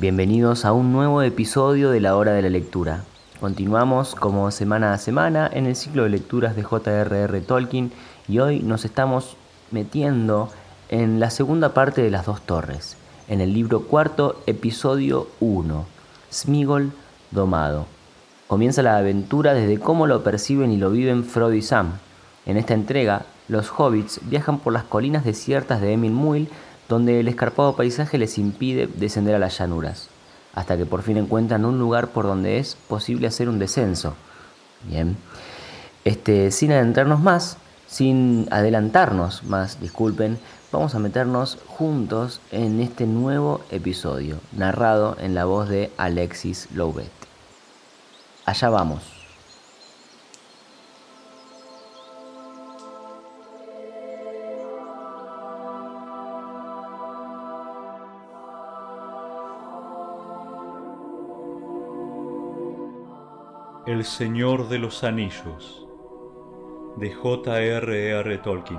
Bienvenidos a un nuevo episodio de la hora de la lectura. Continuamos como semana a semana en el ciclo de lecturas de J.R.R. Tolkien y hoy nos estamos metiendo en la segunda parte de las dos torres, en el libro cuarto, episodio 1, Smigol domado. Comienza la aventura desde cómo lo perciben y lo viven Frodo y Sam. En esta entrega, los hobbits viajan por las colinas desiertas de Emin Muil donde el escarpado paisaje les impide descender a las llanuras, hasta que por fin encuentran un lugar por donde es posible hacer un descenso. Bien, este, sin adentrarnos más, sin adelantarnos más, disculpen, vamos a meternos juntos en este nuevo episodio, narrado en la voz de Alexis Louvet. Allá vamos. El Señor de los Anillos de J.R.R. Tolkien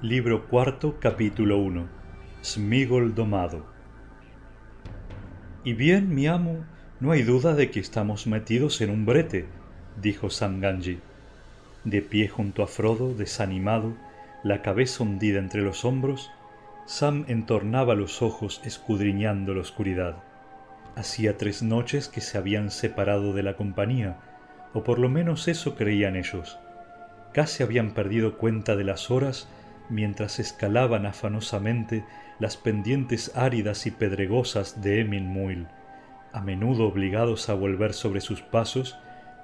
Libro cuarto, capítulo 1 Smigol domado Y bien, mi amo, no hay duda de que estamos metidos en un brete dijo Sam Ganji. De pie junto a Frodo, desanimado, la cabeza hundida entre los hombros, Sam entornaba los ojos escudriñando la oscuridad. Hacía tres noches que se habían separado de la compañía, o por lo menos eso creían ellos. Casi habían perdido cuenta de las horas mientras escalaban afanosamente las pendientes áridas y pedregosas de Emin Muil, a menudo obligados a volver sobre sus pasos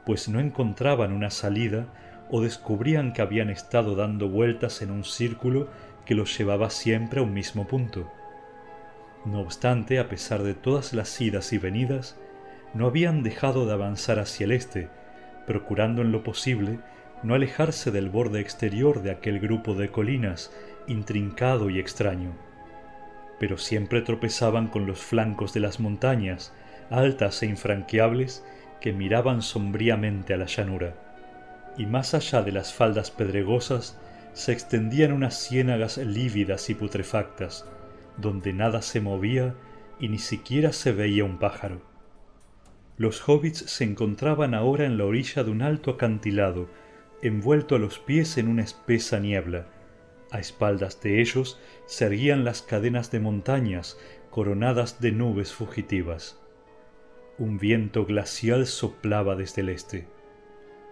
pues no encontraban una salida o descubrían que habían estado dando vueltas en un círculo que los llevaba siempre a un mismo punto. No obstante, a pesar de todas las idas y venidas, no habían dejado de avanzar hacia el este, procurando en lo posible no alejarse del borde exterior de aquel grupo de colinas intrincado y extraño. Pero siempre tropezaban con los flancos de las montañas, altas e infranqueables, que miraban sombríamente a la llanura, y más allá de las faldas pedregosas se extendían unas ciénagas lívidas y putrefactas, donde nada se movía y ni siquiera se veía un pájaro. Los hobbits se encontraban ahora en la orilla de un alto acantilado, envuelto a los pies en una espesa niebla. A espaldas de ellos se erguían las cadenas de montañas coronadas de nubes fugitivas. Un viento glacial soplaba desde el este.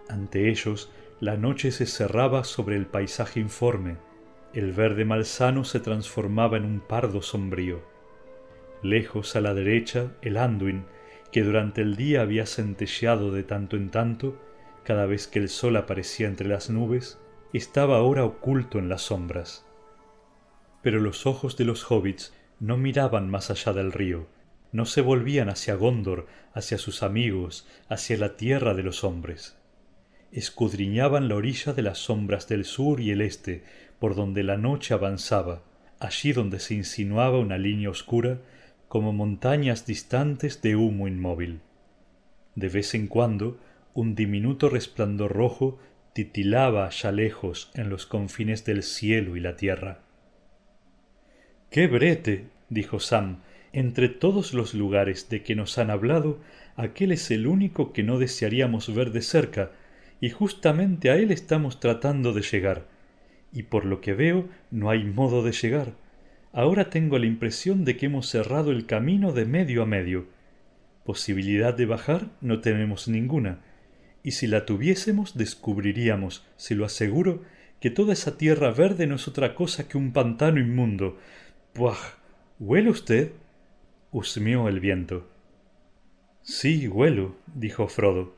Ante ellos la noche se cerraba sobre el paisaje informe, el verde malsano se transformaba en un pardo sombrío. Lejos a la derecha el Anduin, que durante el día había centelleado de tanto en tanto, cada vez que el sol aparecía entre las nubes, estaba ahora oculto en las sombras. Pero los ojos de los hobbits no miraban más allá del río, no se volvían hacia Gondor, hacia sus amigos, hacia la tierra de los hombres. Escudriñaban la orilla de las sombras del sur y el este, por donde la noche avanzaba, allí donde se insinuaba una línea oscura, como montañas distantes de humo inmóvil. De vez en cuando, un diminuto resplandor rojo titilaba allá lejos en los confines del cielo y la tierra. ¡Qué brete! dijo Sam, entre todos los lugares de que nos han hablado, aquel es el único que no desearíamos ver de cerca, y justamente a él estamos tratando de llegar. Y por lo que veo, no hay modo de llegar. Ahora tengo la impresión de que hemos cerrado el camino de medio a medio. Posibilidad de bajar no tenemos ninguna, y si la tuviésemos descubriríamos, se lo aseguro, que toda esa tierra verde no es otra cosa que un pantano inmundo. Puah. ¿Huele usted? Husmeó el viento. Sí, huelo, dijo Frodo,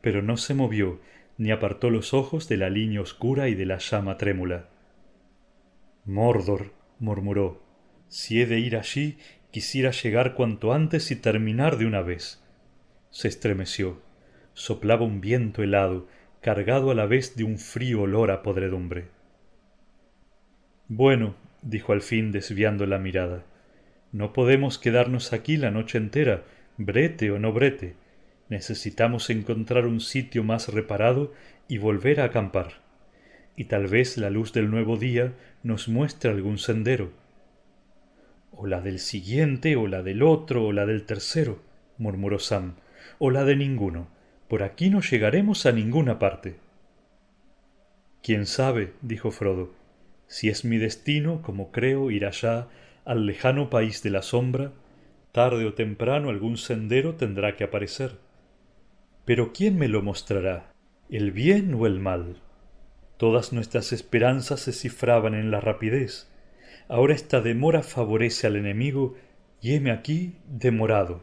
pero no se movió, ni apartó los ojos de la línea oscura y de la llama trémula. Mordor, murmuró, si he de ir allí, quisiera llegar cuanto antes y terminar de una vez. Se estremeció. Soplaba un viento helado, cargado a la vez de un frío olor a podredumbre. Bueno, dijo al fin desviando la mirada, no podemos quedarnos aquí la noche entera, brete o no brete. Necesitamos encontrar un sitio más reparado y volver a acampar. Y tal vez la luz del nuevo día nos muestre algún sendero. O la del siguiente, o la del otro, o la del tercero, murmuró Sam, o la de ninguno. Por aquí no llegaremos a ninguna parte. Quién sabe, dijo Frodo, si es mi destino, como creo, ir allá al lejano país de la sombra, tarde o temprano algún sendero tendrá que aparecer. Pero ¿quién me lo mostrará? ¿El bien o el mal? Todas nuestras esperanzas se cifraban en la rapidez. Ahora esta demora favorece al enemigo y heme aquí demorado.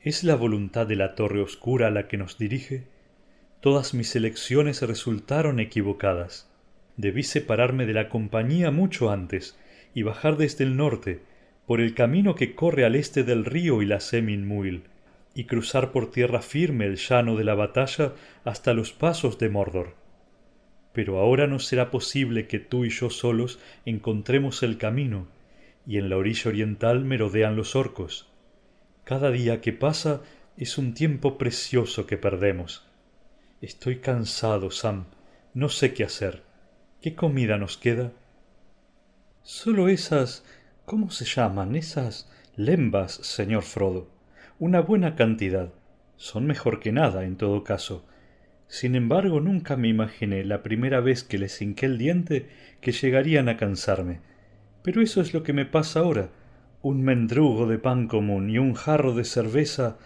¿Es la voluntad de la torre oscura la que nos dirige? Todas mis elecciones resultaron equivocadas. Debí separarme de la compañía mucho antes y bajar desde el norte, por el camino que corre al este del río y la Semin Muil, y cruzar por tierra firme el llano de la batalla hasta los pasos de Mordor. Pero ahora no será posible que tú y yo solos encontremos el camino, y en la orilla oriental merodean los orcos. Cada día que pasa es un tiempo precioso que perdemos. Estoy cansado, Sam. No sé qué hacer. ¿Qué comida nos queda? Solo esas. ¿cómo se llaman? esas lembas, señor Frodo. Una buena cantidad. Son mejor que nada, en todo caso. Sin embargo, nunca me imaginé la primera vez que les hinqué el diente que llegarían a cansarme. Pero eso es lo que me pasa ahora. Un mendrugo de pan común y un jarro de cerveza.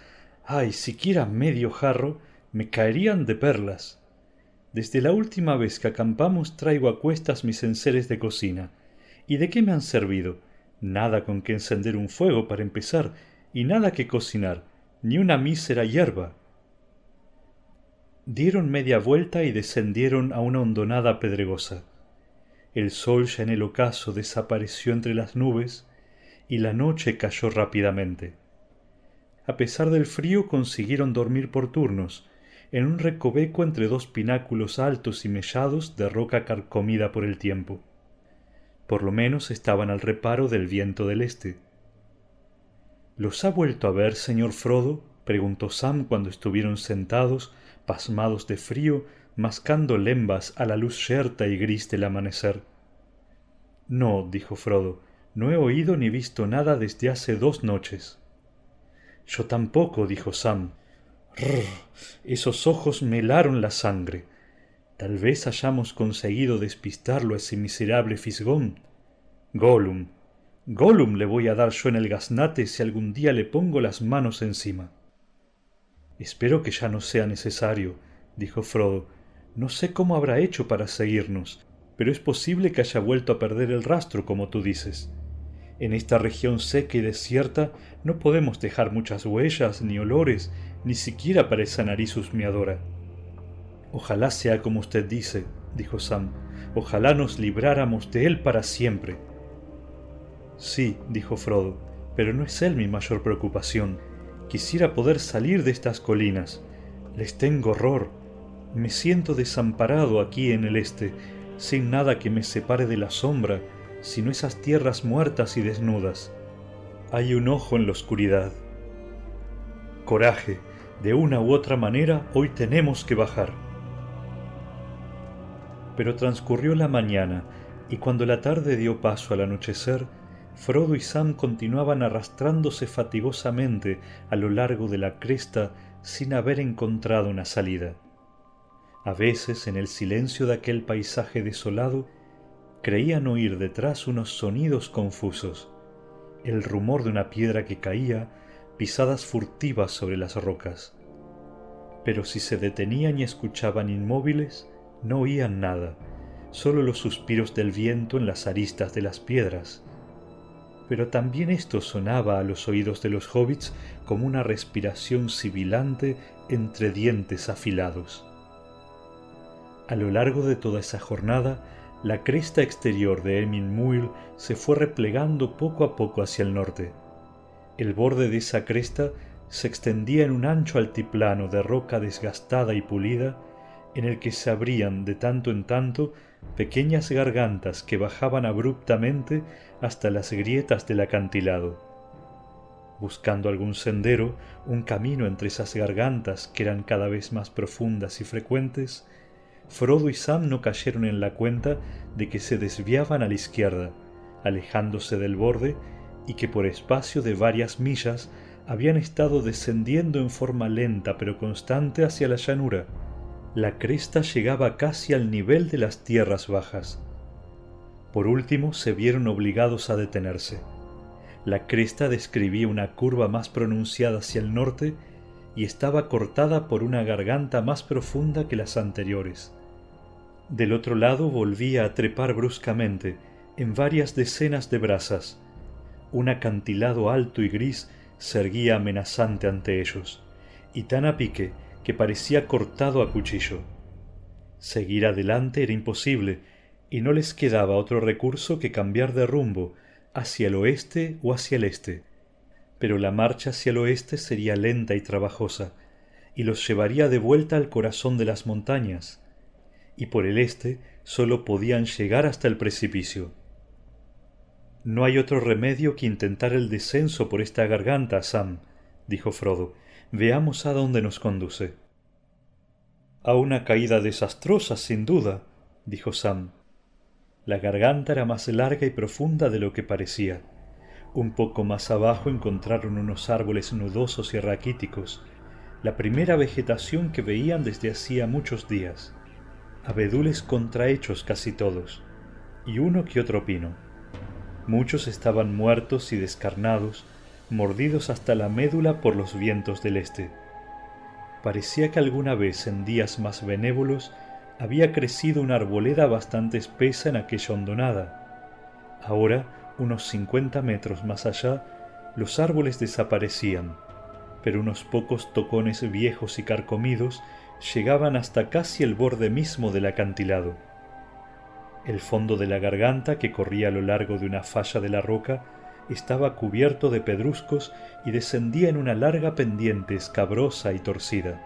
ay, siquiera medio jarro, me caerían de perlas. Desde la última vez que acampamos traigo a cuestas mis enseres de cocina. ¿Y de qué me han servido? Nada con que encender un fuego para empezar, y nada que cocinar, ni una mísera hierba. Dieron media vuelta y descendieron a una hondonada pedregosa. El sol ya en el ocaso desapareció entre las nubes y la noche cayó rápidamente. A pesar del frío consiguieron dormir por turnos, en un recoveco entre dos pináculos altos y mellados de roca carcomida por el tiempo. Por lo menos estaban al reparo del viento del este. ¿Los ha vuelto a ver, señor Frodo? preguntó Sam cuando estuvieron sentados pasmados de frío, mascando lembas a la luz yerta y gris del amanecer. No, dijo Frodo, no he oído ni visto nada desde hace dos noches. Yo tampoco, dijo Sam. Rrr, esos ojos me helaron la sangre. Tal vez hayamos conseguido despistarlo a ese miserable fisgón. Gollum. Gollum le voy a dar yo en el gaznate si algún día le pongo las manos encima. Espero que ya no sea necesario, dijo Frodo. No sé cómo habrá hecho para seguirnos, pero es posible que haya vuelto a perder el rastro, como tú dices. En esta región seca y desierta no podemos dejar muchas huellas, ni olores, ni siquiera para esa nariz husmeadora. Ojalá sea como usted dice, dijo Sam. Ojalá nos libráramos de él para siempre. Sí, dijo Frodo, pero no es él mi mayor preocupación. Quisiera poder salir de estas colinas. Les tengo horror. Me siento desamparado aquí en el este, sin nada que me separe de la sombra, sino esas tierras muertas y desnudas. Hay un ojo en la oscuridad. Coraje, de una u otra manera hoy tenemos que bajar. Pero transcurrió la mañana, y cuando la tarde dio paso al anochecer, Frodo y Sam continuaban arrastrándose fatigosamente a lo largo de la cresta sin haber encontrado una salida. A veces, en el silencio de aquel paisaje desolado, creían oír detrás unos sonidos confusos, el rumor de una piedra que caía, pisadas furtivas sobre las rocas. pero si se detenían y escuchaban inmóviles, no oían nada, solo los suspiros del viento en las aristas de las piedras. Pero también esto sonaba a los oídos de los hobbits como una respiración sibilante entre dientes afilados. A lo largo de toda esa jornada, la cresta exterior de Emin Muil se fue replegando poco a poco hacia el norte. El borde de esa cresta se extendía en un ancho altiplano de roca desgastada y pulida, en el que se abrían de tanto en tanto pequeñas gargantas que bajaban abruptamente hasta las grietas del acantilado. Buscando algún sendero, un camino entre esas gargantas que eran cada vez más profundas y frecuentes, Frodo y Sam no cayeron en la cuenta de que se desviaban a la izquierda, alejándose del borde, y que por espacio de varias millas habían estado descendiendo en forma lenta pero constante hacia la llanura. La cresta llegaba casi al nivel de las tierras bajas. Por último se vieron obligados a detenerse. La cresta describía una curva más pronunciada hacia el norte y estaba cortada por una garganta más profunda que las anteriores. Del otro lado volvía a trepar bruscamente, en varias decenas de brazas. Un acantilado alto y gris se erguía amenazante ante ellos, y tan a pique que parecía cortado a cuchillo. Seguir adelante era imposible, y no les quedaba otro recurso que cambiar de rumbo hacia el oeste o hacia el este. Pero la marcha hacia el oeste sería lenta y trabajosa, y los llevaría de vuelta al corazón de las montañas, y por el este sólo podían llegar hasta el precipicio. No hay otro remedio que intentar el descenso por esta garganta, Sam, dijo Frodo. Veamos a dónde nos conduce. A una caída desastrosa, sin duda, dijo Sam. La garganta era más larga y profunda de lo que parecía. Un poco más abajo encontraron unos árboles nudosos y raquíticos, la primera vegetación que veían desde hacía muchos días. Abedules contrahechos casi todos, y uno que otro pino. Muchos estaban muertos y descarnados, mordidos hasta la médula por los vientos del este. Parecía que alguna vez en días más benévolos había crecido una arboleda bastante espesa en aquella hondonada. Ahora, unos cincuenta metros más allá, los árboles desaparecían, pero unos pocos tocones viejos y carcomidos llegaban hasta casi el borde mismo del acantilado. El fondo de la garganta, que corría a lo largo de una falla de la roca, estaba cubierto de pedruscos y descendía en una larga pendiente escabrosa y torcida.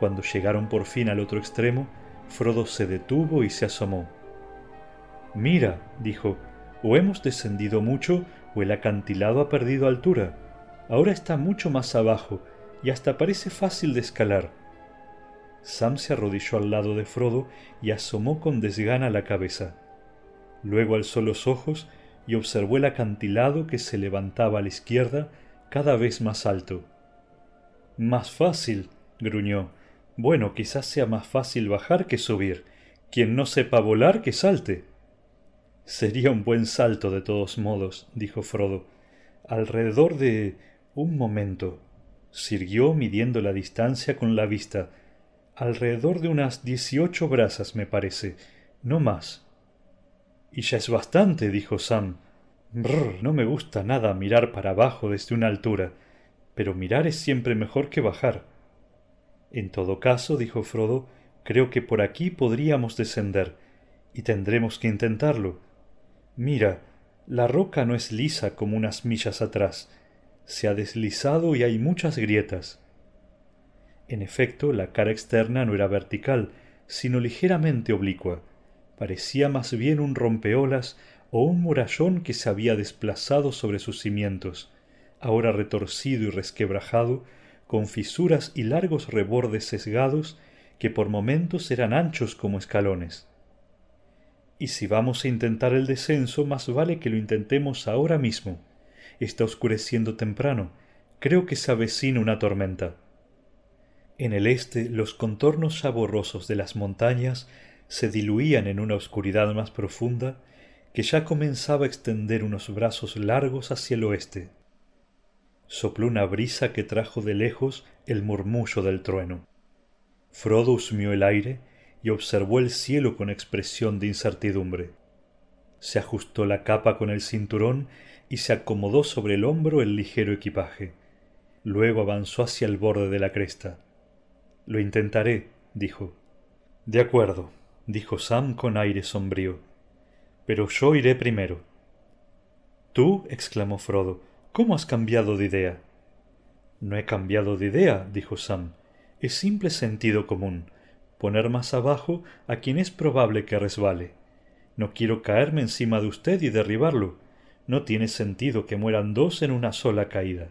Cuando llegaron por fin al otro extremo, Frodo se detuvo y se asomó. Mira, dijo, o hemos descendido mucho o el acantilado ha perdido altura. Ahora está mucho más abajo y hasta parece fácil de escalar. Sam se arrodilló al lado de Frodo y asomó con desgana la cabeza. Luego alzó los ojos y observó el acantilado que se levantaba a la izquierda cada vez más alto. Más fácil, gruñó. Bueno, quizás sea más fácil bajar que subir. Quien no sepa volar, que salte. Sería un buen salto de todos modos, dijo Frodo. Alrededor de. un momento. Sirvió midiendo la distancia con la vista alrededor de unas dieciocho brazas, me parece, no más. Y ya es bastante, dijo Sam. Brr, no me gusta nada mirar para abajo desde una altura, pero mirar es siempre mejor que bajar. En todo caso, dijo Frodo, creo que por aquí podríamos descender, y tendremos que intentarlo. Mira, la roca no es lisa como unas millas atrás, se ha deslizado y hay muchas grietas. En efecto, la cara externa no era vertical, sino ligeramente oblicua. Parecía más bien un rompeolas o un murallón que se había desplazado sobre sus cimientos, ahora retorcido y resquebrajado, con fisuras y largos rebordes sesgados que por momentos eran anchos como escalones. Y si vamos a intentar el descenso, más vale que lo intentemos ahora mismo. Está oscureciendo temprano. Creo que se avecina una tormenta. En el este los contornos ya borrosos de las montañas se diluían en una oscuridad más profunda que ya comenzaba a extender unos brazos largos hacia el oeste. Sopló una brisa que trajo de lejos el murmullo del trueno. Frodo husmeó el aire y observó el cielo con expresión de incertidumbre. Se ajustó la capa con el cinturón y se acomodó sobre el hombro el ligero equipaje. Luego avanzó hacia el borde de la cresta. Lo intentaré, dijo. De acuerdo, dijo Sam con aire sombrío. Pero yo iré primero. ¿Tú? exclamó Frodo. ¿Cómo has cambiado de idea? No he cambiado de idea, dijo Sam. Es simple sentido común. Poner más abajo a quien es probable que resbale. No quiero caerme encima de usted y derribarlo. No tiene sentido que mueran dos en una sola caída.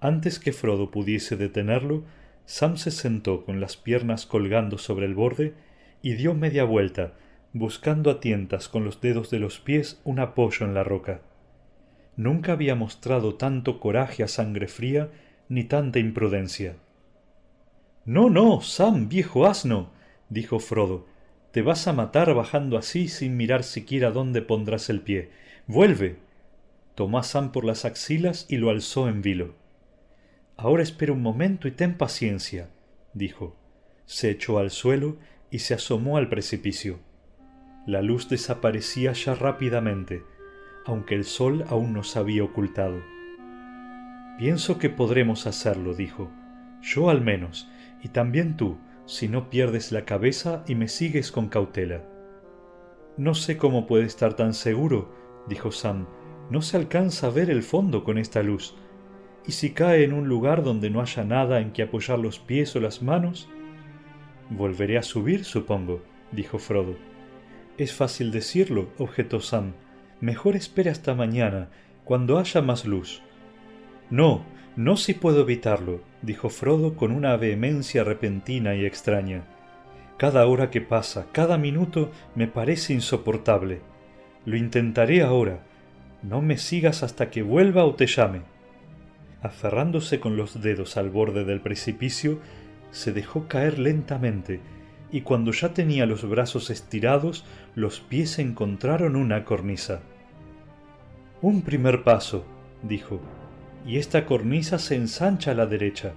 Antes que Frodo pudiese detenerlo, Sam se sentó con las piernas colgando sobre el borde y dio media vuelta, buscando a tientas con los dedos de los pies un apoyo en la roca. Nunca había mostrado tanto coraje a sangre fría ni tanta imprudencia. No, no, Sam, viejo asno, dijo Frodo, te vas a matar bajando así sin mirar siquiera dónde pondrás el pie. Vuelve. Tomó a Sam por las axilas y lo alzó en vilo. Ahora espera un momento y ten paciencia, dijo. Se echó al suelo y se asomó al precipicio. La luz desaparecía ya rápidamente, aunque el sol aún no se había ocultado. Pienso que podremos hacerlo, dijo. Yo al menos, y también tú, si no pierdes la cabeza y me sigues con cautela. No sé cómo puede estar tan seguro, dijo Sam. No se alcanza a ver el fondo con esta luz. ¿Y si cae en un lugar donde no haya nada en que apoyar los pies o las manos? Volveré a subir, supongo, dijo Frodo. Es fácil decirlo, objetó Sam. Mejor espere hasta mañana, cuando haya más luz. No, no si puedo evitarlo, dijo Frodo con una vehemencia repentina y extraña. Cada hora que pasa, cada minuto, me parece insoportable. Lo intentaré ahora. No me sigas hasta que vuelva o te llame. Aferrándose con los dedos al borde del precipicio, se dejó caer lentamente, y cuando ya tenía los brazos estirados, los pies encontraron una cornisa. Un primer paso, dijo y esta cornisa se ensancha a la derecha.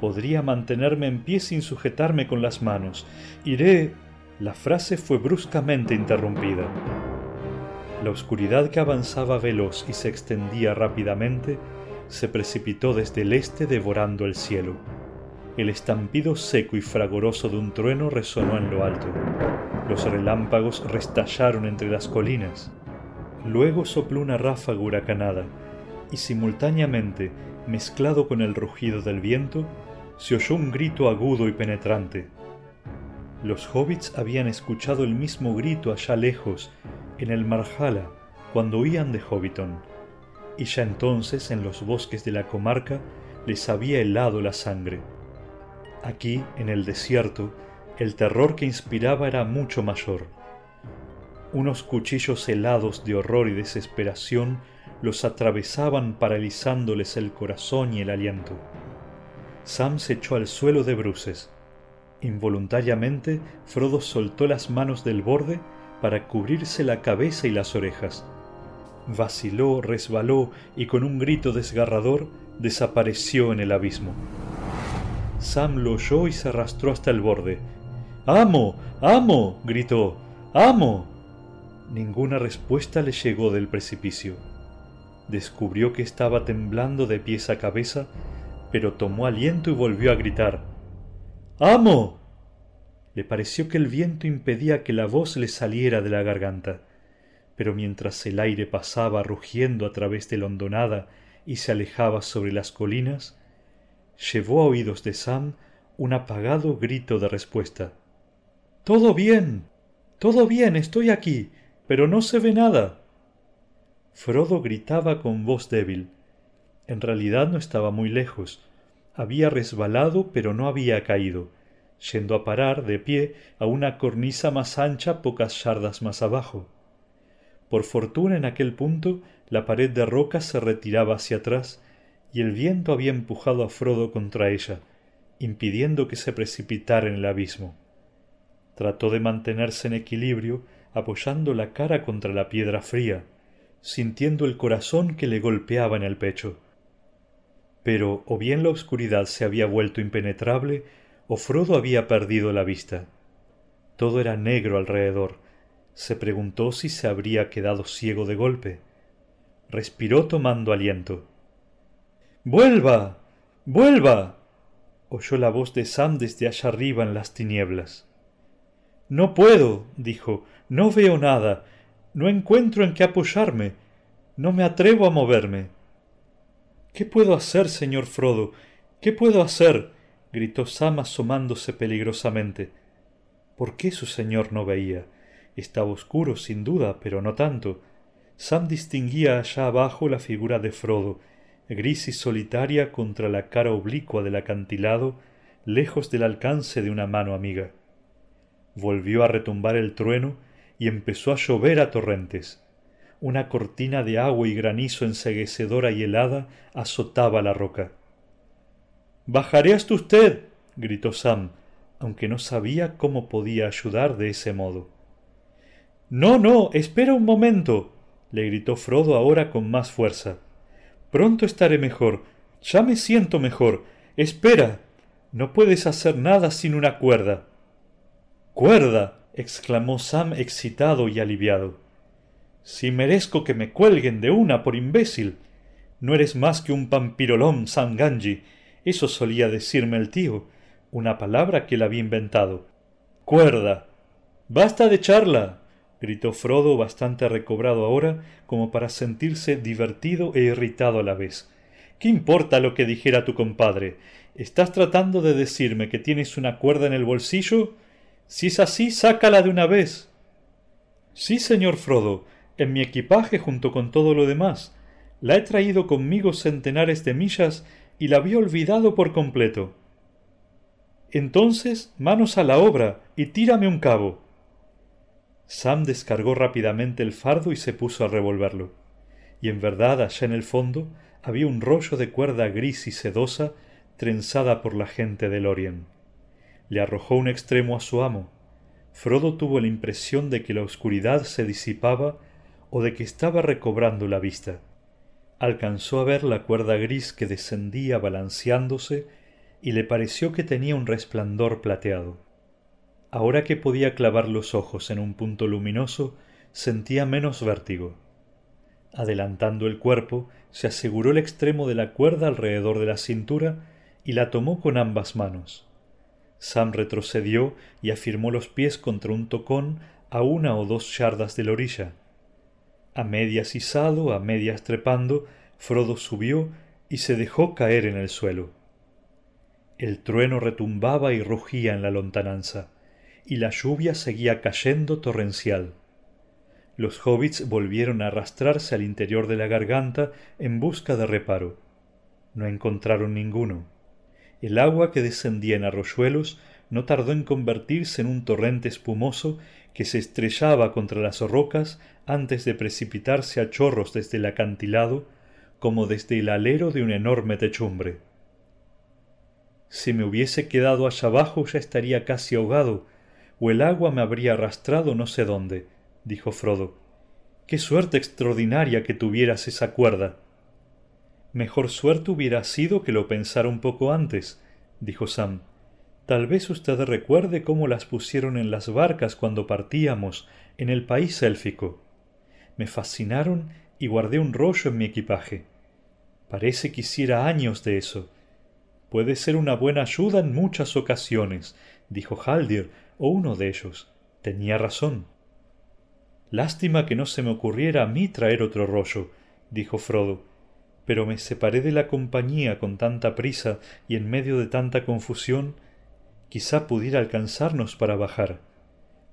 Podría mantenerme en pie sin sujetarme con las manos. Iré. La frase fue bruscamente interrumpida. La oscuridad que avanzaba veloz y se extendía rápidamente se precipitó desde el este devorando el cielo. El estampido seco y fragoroso de un trueno resonó en lo alto. Los relámpagos restallaron entre las colinas. Luego sopló una ráfaga huracanada y simultáneamente, mezclado con el rugido del viento, se oyó un grito agudo y penetrante. Los hobbits habían escuchado el mismo grito allá lejos, en el Marjala, cuando huían de Hobbiton, y ya entonces en los bosques de la comarca les había helado la sangre. Aquí, en el desierto, el terror que inspiraba era mucho mayor. Unos cuchillos helados de horror y desesperación los atravesaban paralizándoles el corazón y el aliento. Sam se echó al suelo de bruces. Involuntariamente, Frodo soltó las manos del borde para cubrirse la cabeza y las orejas. Vaciló, resbaló y con un grito desgarrador desapareció en el abismo. Sam lo oyó y se arrastró hasta el borde. ¡Amo! ¡Amo! gritó. ¡Amo! Ninguna respuesta le llegó del precipicio descubrió que estaba temblando de pies a cabeza, pero tomó aliento y volvió a gritar ¡Amo! Le pareció que el viento impedía que la voz le saliera de la garganta, pero mientras el aire pasaba rugiendo a través de la hondonada y se alejaba sobre las colinas, llevó a oídos de Sam un apagado grito de respuesta. Todo bien. Todo bien. Estoy aquí. Pero no se ve nada. Frodo gritaba con voz débil. En realidad no estaba muy lejos. Había resbalado, pero no había caído, yendo a parar de pie a una cornisa más ancha pocas yardas más abajo. Por fortuna en aquel punto la pared de roca se retiraba hacia atrás y el viento había empujado a Frodo contra ella, impidiendo que se precipitara en el abismo. Trató de mantenerse en equilibrio, apoyando la cara contra la piedra fría, sintiendo el corazón que le golpeaba en el pecho. Pero o bien la oscuridad se había vuelto impenetrable, o Frodo había perdido la vista. Todo era negro alrededor. Se preguntó si se habría quedado ciego de golpe. Respiró tomando aliento. ¡Vuelva! ¡Vuelva! oyó la voz de Sam desde allá arriba en las tinieblas. No puedo, dijo, no veo nada, no encuentro en qué apoyarme, no me atrevo a moverme. ¿Qué puedo hacer, señor Frodo? ¿Qué puedo hacer? gritó Sam asomándose peligrosamente. ¿Por qué su señor no veía? Estaba oscuro, sin duda, pero no tanto. Sam distinguía allá abajo la figura de Frodo, gris y solitaria contra la cara oblicua del acantilado, lejos del alcance de una mano amiga. Volvió a retumbar el trueno y empezó a llover a torrentes. Una cortina de agua y granizo enseguecedora y helada azotaba la roca. Bajaré hasta usted. gritó Sam, aunque no sabía cómo podía ayudar de ese modo. No, no, espera un momento. le gritó Frodo ahora con más fuerza. Pronto estaré mejor. Ya me siento mejor. Espera. No puedes hacer nada sin una cuerda. ¡Cuerda! Exclamó Sam excitado y aliviado. Si merezco que me cuelguen de una por imbécil. No eres más que un pampirolón, Sam Ganji. Eso solía decirme el tío. Una palabra que él había inventado. Cuerda. Basta de charla gritó Frodo bastante recobrado ahora como para sentirse divertido e irritado a la vez. ¿Qué importa lo que dijera tu compadre? ¿Estás tratando de decirme que tienes una cuerda en el bolsillo? Si es así, sácala de una vez. Sí, señor Frodo, en mi equipaje junto con todo lo demás. La he traído conmigo centenares de millas y la había olvidado por completo. Entonces, manos a la obra y tírame un cabo. Sam descargó rápidamente el fardo y se puso a revolverlo. Y en verdad allá en el fondo había un rollo de cuerda gris y sedosa trenzada por la gente de Lorien. Le arrojó un extremo a su amo. Frodo tuvo la impresión de que la oscuridad se disipaba o de que estaba recobrando la vista. Alcanzó a ver la cuerda gris que descendía balanceándose y le pareció que tenía un resplandor plateado. Ahora que podía clavar los ojos en un punto luminoso, sentía menos vértigo. Adelantando el cuerpo, se aseguró el extremo de la cuerda alrededor de la cintura y la tomó con ambas manos. Sam retrocedió y afirmó los pies contra un tocón a una o dos yardas de la orilla. A medias izado, a medias trepando, Frodo subió y se dejó caer en el suelo. El trueno retumbaba y rugía en la lontananza y la lluvia seguía cayendo torrencial. Los hobbits volvieron a arrastrarse al interior de la garganta en busca de reparo. No encontraron ninguno. El agua que descendía en arroyuelos no tardó en convertirse en un torrente espumoso que se estrellaba contra las rocas antes de precipitarse a chorros desde el acantilado como desde el alero de una enorme techumbre. Si me hubiese quedado allá abajo ya estaría casi ahogado, o el agua me habría arrastrado no sé dónde, dijo Frodo. Qué suerte extraordinaria que tuvieras esa cuerda. Mejor suerte hubiera sido que lo pensara un poco antes, dijo Sam. Tal vez usted recuerde cómo las pusieron en las barcas cuando partíamos en el país élfico. Me fascinaron y guardé un rollo en mi equipaje. Parece que hiciera años de eso. Puede ser una buena ayuda en muchas ocasiones, dijo Haldir, o uno de ellos. Tenía razón. Lástima que no se me ocurriera a mí traer otro rollo, dijo Frodo, pero me separé de la compañía con tanta prisa y en medio de tanta confusión, quizá pudiera alcanzarnos para bajar.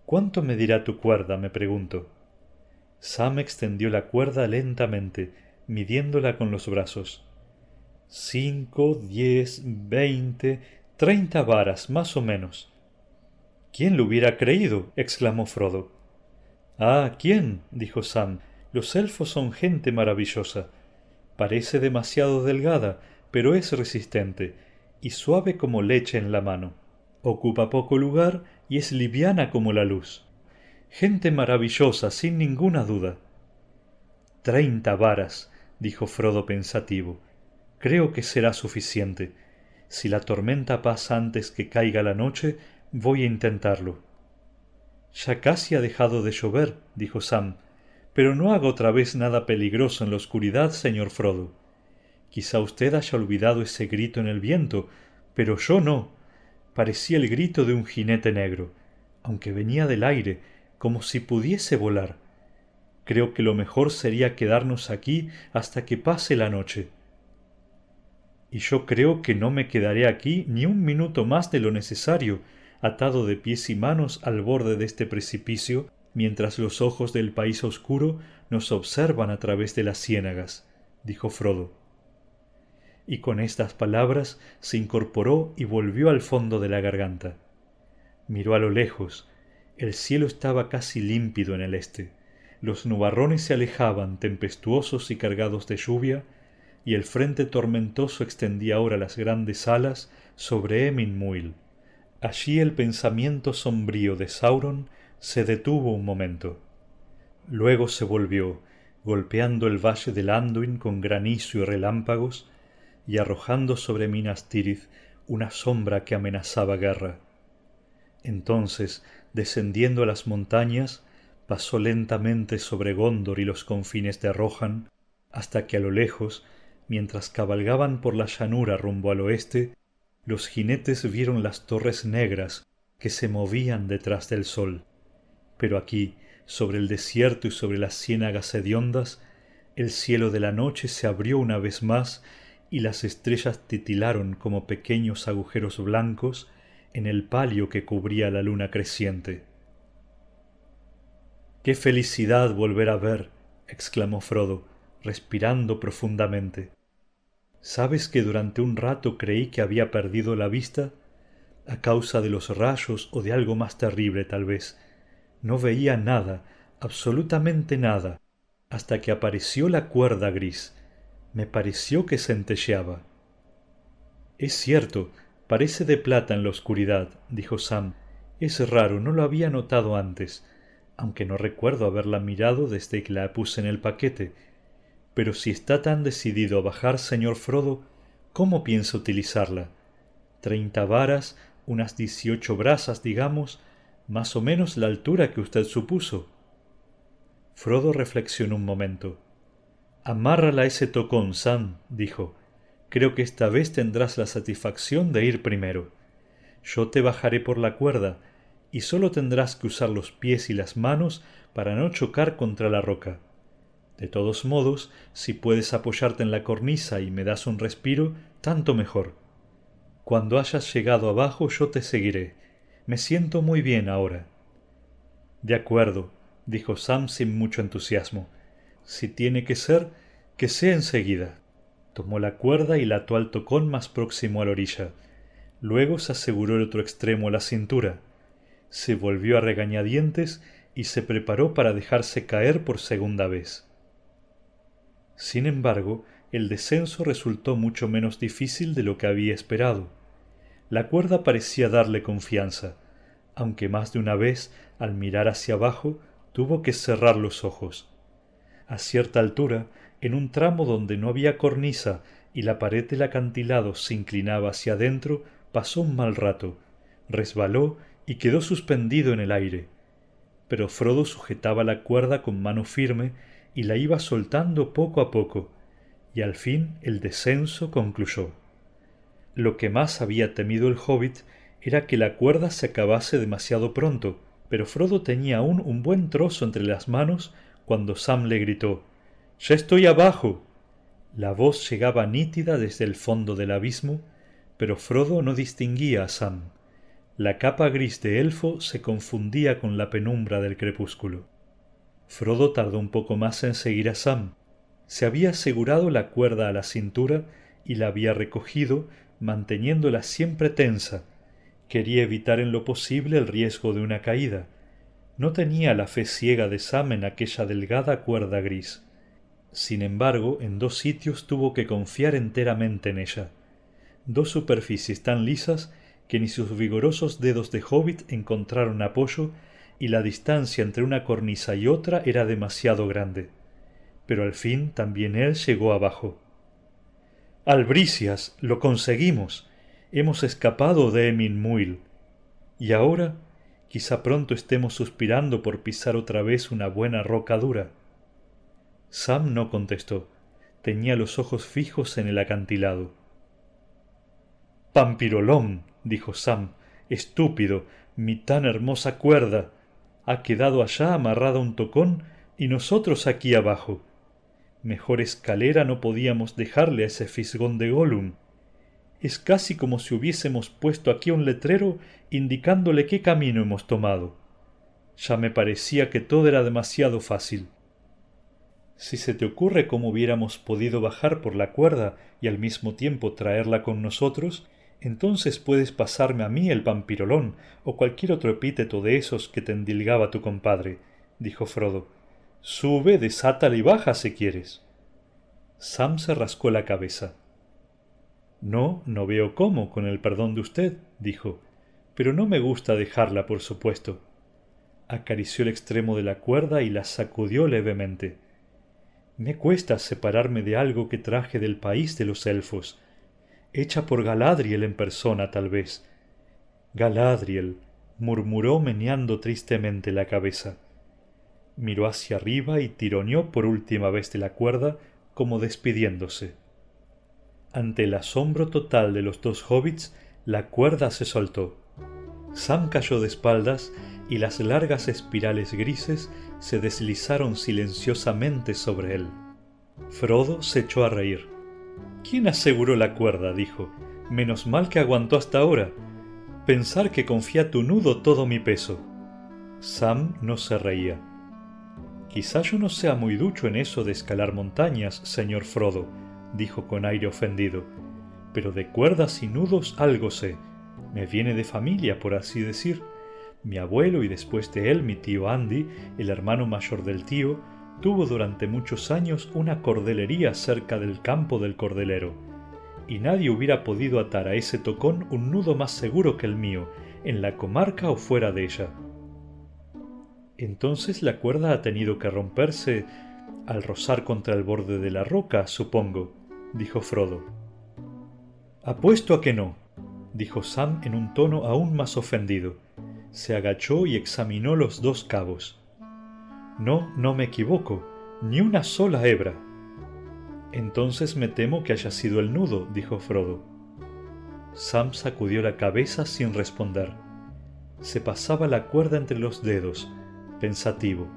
¿Cuánto me dirá tu cuerda? me pregunto. Sam extendió la cuerda lentamente, midiéndola con los brazos. Cinco, diez, veinte, treinta varas, más o menos. ¿Quién lo hubiera creído? exclamó Frodo. Ah, ¿quién? dijo Sam. Los elfos son gente maravillosa. Parece demasiado delgada, pero es resistente, y suave como leche en la mano. Ocupa poco lugar y es liviana como la luz. Gente maravillosa, sin ninguna duda. Treinta varas, dijo Frodo pensativo. creo que será suficiente si la tormenta pasa antes que caiga la noche voy a intentarlo ya casi ha dejado de llover dijo sam pero no haga otra vez nada peligroso en la oscuridad señor frodo. Quizá usted haya olvidado ese grito en el viento pero yo no. Parecía el grito de un jinete negro aunque venía del aire como si pudiese volar. Creo que lo mejor sería quedarnos aquí hasta que pase la noche. Y yo creo que no me quedaré aquí ni un minuto más de lo necesario atado de pies y manos al borde de este precipicio mientras los ojos del país oscuro nos observan a través de las ciénagas dijo frodo. Y con estas palabras se incorporó y volvió al fondo de la garganta. Miró a lo lejos. El cielo estaba casi límpido en el este. Los nubarrones se alejaban tempestuosos y cargados de lluvia y el frente tormentoso extendía ahora las grandes alas sobre Emin Muil. Allí el pensamiento sombrío de Sauron se detuvo un momento. Luego se volvió, golpeando el valle del Anduin con granizo y relámpagos, y arrojando sobre Minas Tirith una sombra que amenazaba guerra. Entonces, descendiendo a las montañas, pasó lentamente sobre Gondor y los confines de Rohan, hasta que a lo lejos mientras cabalgaban por la llanura rumbo al oeste los jinetes vieron las torres negras que se movían detrás del sol pero aquí sobre el desierto y sobre las ciénagas hediondas el cielo de la noche se abrió una vez más y las estrellas titilaron como pequeños agujeros blancos en el palio que cubría la luna creciente. Qué felicidad volver a ver exclamó frodo respirando profundamente. Sabes que durante un rato creí que había perdido la vista a causa de los rayos o de algo más terrible tal vez no veía nada absolutamente nada hasta que apareció la cuerda gris. Me pareció que centelleaba. Es cierto parece de plata en la oscuridad dijo sam. Es raro no lo había notado antes aunque no recuerdo haberla mirado desde que la puse en el paquete. Pero si está tan decidido a bajar señor frodo cómo piensa utilizarla treinta varas unas dieciocho brazas digamos más o menos la altura que usted supuso. Frodo reflexionó un momento. Amárrala a ese tocón sam dijo. Creo que esta vez tendrás la satisfacción de ir primero. Yo te bajaré por la cuerda y sólo tendrás que usar los pies y las manos para no chocar contra la roca. De todos modos si puedes apoyarte en la cornisa y me das un respiro tanto mejor. Cuando hayas llegado abajo yo te seguiré me siento muy bien ahora. De acuerdo dijo sam sin mucho entusiasmo. Si tiene que ser que sea enseguida. Tomó la cuerda y la ató al tocón más próximo a la orilla. Luego se aseguró el otro extremo a la cintura. Se volvió a regañadientes y se preparó para dejarse caer por segunda vez. Sin embargo el descenso resultó mucho menos difícil de lo que había esperado. La cuerda parecía darle confianza aunque más de una vez al mirar hacia abajo tuvo que cerrar los ojos. A cierta altura en un tramo donde no había cornisa y la pared del acantilado se inclinaba hacia adentro pasó un mal rato resbaló y quedó suspendido en el aire. Pero frodo sujetaba la cuerda con mano firme y la iba soltando poco a poco y al fin el descenso concluyó. Lo que más había temido el hobbit era que la cuerda se acabase demasiado pronto pero frodo tenía aún un buen trozo entre las manos cuando sam le gritó ya estoy abajo la voz llegaba nítida desde el fondo del abismo pero frodo no distinguía a sam. La capa gris de elfo se confundía con la penumbra del crepúsculo. Frodo tardó un poco más en seguir a sam. Se había asegurado la cuerda a la cintura y la había recogido manteniéndola siempre tensa quería evitar en lo posible el riesgo de una caída. No tenía la fe ciega de sam en aquella delgada cuerda gris. Sin embargo en dos sitios tuvo que confiar enteramente en ella. Dos superficies tan lisas que ni sus vigorosos dedos de hobbit encontraron apoyo y la distancia entre una cornisa y otra era demasiado grande. Pero al fin también él llegó abajo. Albricias lo conseguimos hemos escapado de Emin y ahora quizá pronto estemos suspirando por pisar otra vez una buena roca dura. Sam no contestó tenía los ojos fijos en el acantilado. Pampirolón dijo sam estúpido mi tan hermosa cuerda ha quedado allá amarrada un tocón y nosotros aquí abajo. Mejor escalera no podíamos dejarle a ese fisgón de Gollum es casi como si hubiésemos puesto aquí un letrero indicándole qué camino hemos tomado. Ya me parecía que todo era demasiado fácil. Si se te ocurre cómo hubiéramos podido bajar por la cuerda y al mismo tiempo traerla con nosotros entonces puedes pasarme a mí el vampirolón o cualquier otro epíteto de esos que te endilgaba tu compadre dijo Frodo. Sube desátala y baja si quieres. Sam se rascó la cabeza no no veo cómo con el perdón de usted dijo. Pero no me gusta dejarla por supuesto. Acarició el extremo de la cuerda y la sacudió levemente. Me cuesta separarme de algo que traje del país de los elfos. Hecha por galadriel en persona tal vez. Galadriel murmuró meneando tristemente la cabeza. Miró hacia arriba y tironeó por última vez de la cuerda como despidiéndose ante el asombro total de los dos hobbits la cuerda se soltó. Sam cayó de espaldas y las largas espirales grises se deslizaron silenciosamente sobre él. Frodo se echó a reír. Quién aseguró la cuerda dijo. Menos mal que aguantó hasta ahora. Pensar que confía tu nudo todo mi peso. Sam no se reía. Quizá yo no sea muy ducho en eso de escalar montañas señor frodo dijo con aire ofendido. Pero de cuerdas y nudos algo sé. Me viene de familia por así decir. Mi abuelo y después de él mi tío Andy, el hermano mayor del tío, tuvo durante muchos años una cordelería cerca del campo del cordelero, y nadie hubiera podido atar a ese tocón un nudo más seguro que el mío, en la comarca o fuera de ella. Entonces la cuerda ha tenido que romperse al rozar contra el borde de la roca, supongo, dijo Frodo. Apuesto a que no, dijo Sam en un tono aún más ofendido. Se agachó y examinó los dos cabos. No, no me equivoco, ni una sola hebra. Entonces me temo que haya sido el nudo, dijo Frodo. Sam sacudió la cabeza sin responder. Se pasaba la cuerda entre los dedos, pensativo.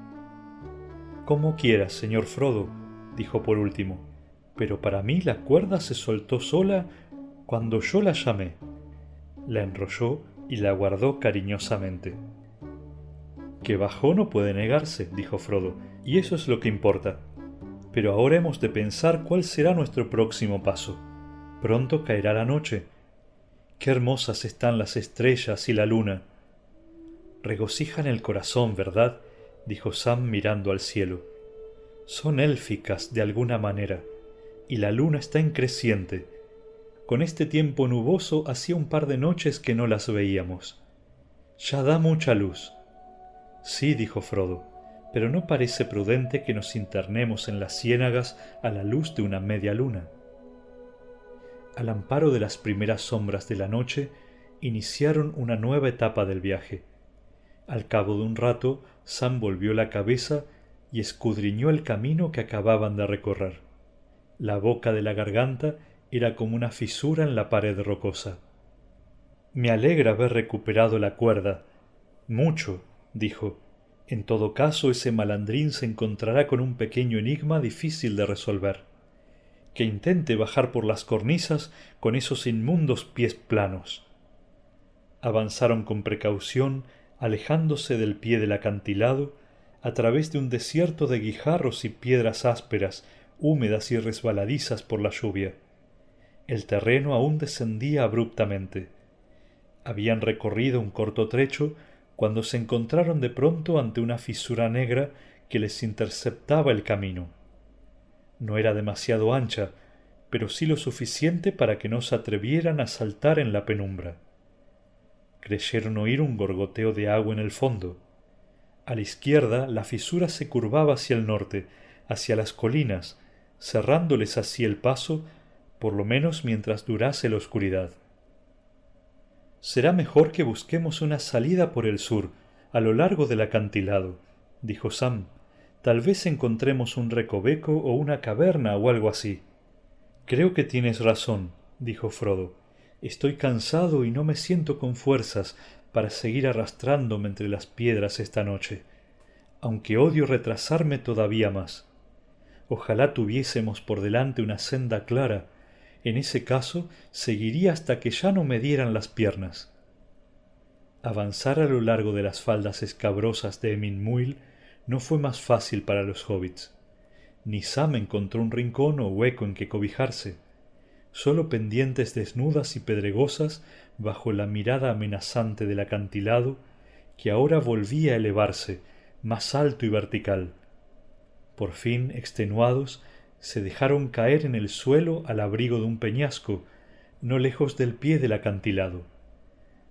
Como quieras, señor Frodo, dijo por último, pero para mí la cuerda se soltó sola cuando yo la llamé. La enrolló y la guardó cariñosamente. Que bajó no puede negarse, dijo Frodo, y eso es lo que importa. Pero ahora hemos de pensar cuál será nuestro próximo paso. Pronto caerá la noche. Qué hermosas están las estrellas y la luna. Regocijan el corazón, ¿verdad? dijo Sam mirando al cielo. Son élficas de alguna manera, y la luna está en creciente. Con este tiempo nuboso hacía un par de noches que no las veíamos. Ya da mucha luz. Sí, dijo Frodo, pero no parece prudente que nos internemos en las ciénagas a la luz de una media luna. Al amparo de las primeras sombras de la noche, iniciaron una nueva etapa del viaje. Al cabo de un rato, Sam volvió la cabeza y escudriñó el camino que acababan de recorrer. La boca de la garganta era como una fisura en la pared rocosa. Me alegra haber recuperado la cuerda. Mucho, dijo. En todo caso, ese malandrín se encontrará con un pequeño enigma difícil de resolver. Que intente bajar por las cornisas con esos inmundos pies planos. Avanzaron con precaución, alejándose del pie del acantilado, a través de un desierto de guijarros y piedras ásperas, húmedas y resbaladizas por la lluvia. El terreno aún descendía abruptamente. Habían recorrido un corto trecho cuando se encontraron de pronto ante una fisura negra que les interceptaba el camino. No era demasiado ancha, pero sí lo suficiente para que no se atrevieran a saltar en la penumbra. Creyeron oír un gorgoteo de agua en el fondo. A la izquierda la fisura se curvaba hacia el norte, hacia las colinas, cerrándoles así el paso por lo menos mientras durase la oscuridad. Será mejor que busquemos una salida por el sur, a lo largo del acantilado, dijo Sam. Tal vez encontremos un recoveco o una caverna o algo así. Creo que tienes razón, dijo Frodo. Estoy cansado y no me siento con fuerzas para seguir arrastrándome entre las piedras esta noche, aunque odio retrasarme todavía más. Ojalá tuviésemos por delante una senda clara, en ese caso seguiría hasta que ya no me dieran las piernas. Avanzar a lo largo de las faldas escabrosas de Eminmuil no fue más fácil para los hobbits. Ni Sam encontró un rincón o hueco en que cobijarse. Solo pendientes desnudas y pedregosas bajo la mirada amenazante del acantilado que ahora volvía a elevarse más alto y vertical. Por fin, extenuados, se dejaron caer en el suelo al abrigo de un peñasco, no lejos del pie del acantilado.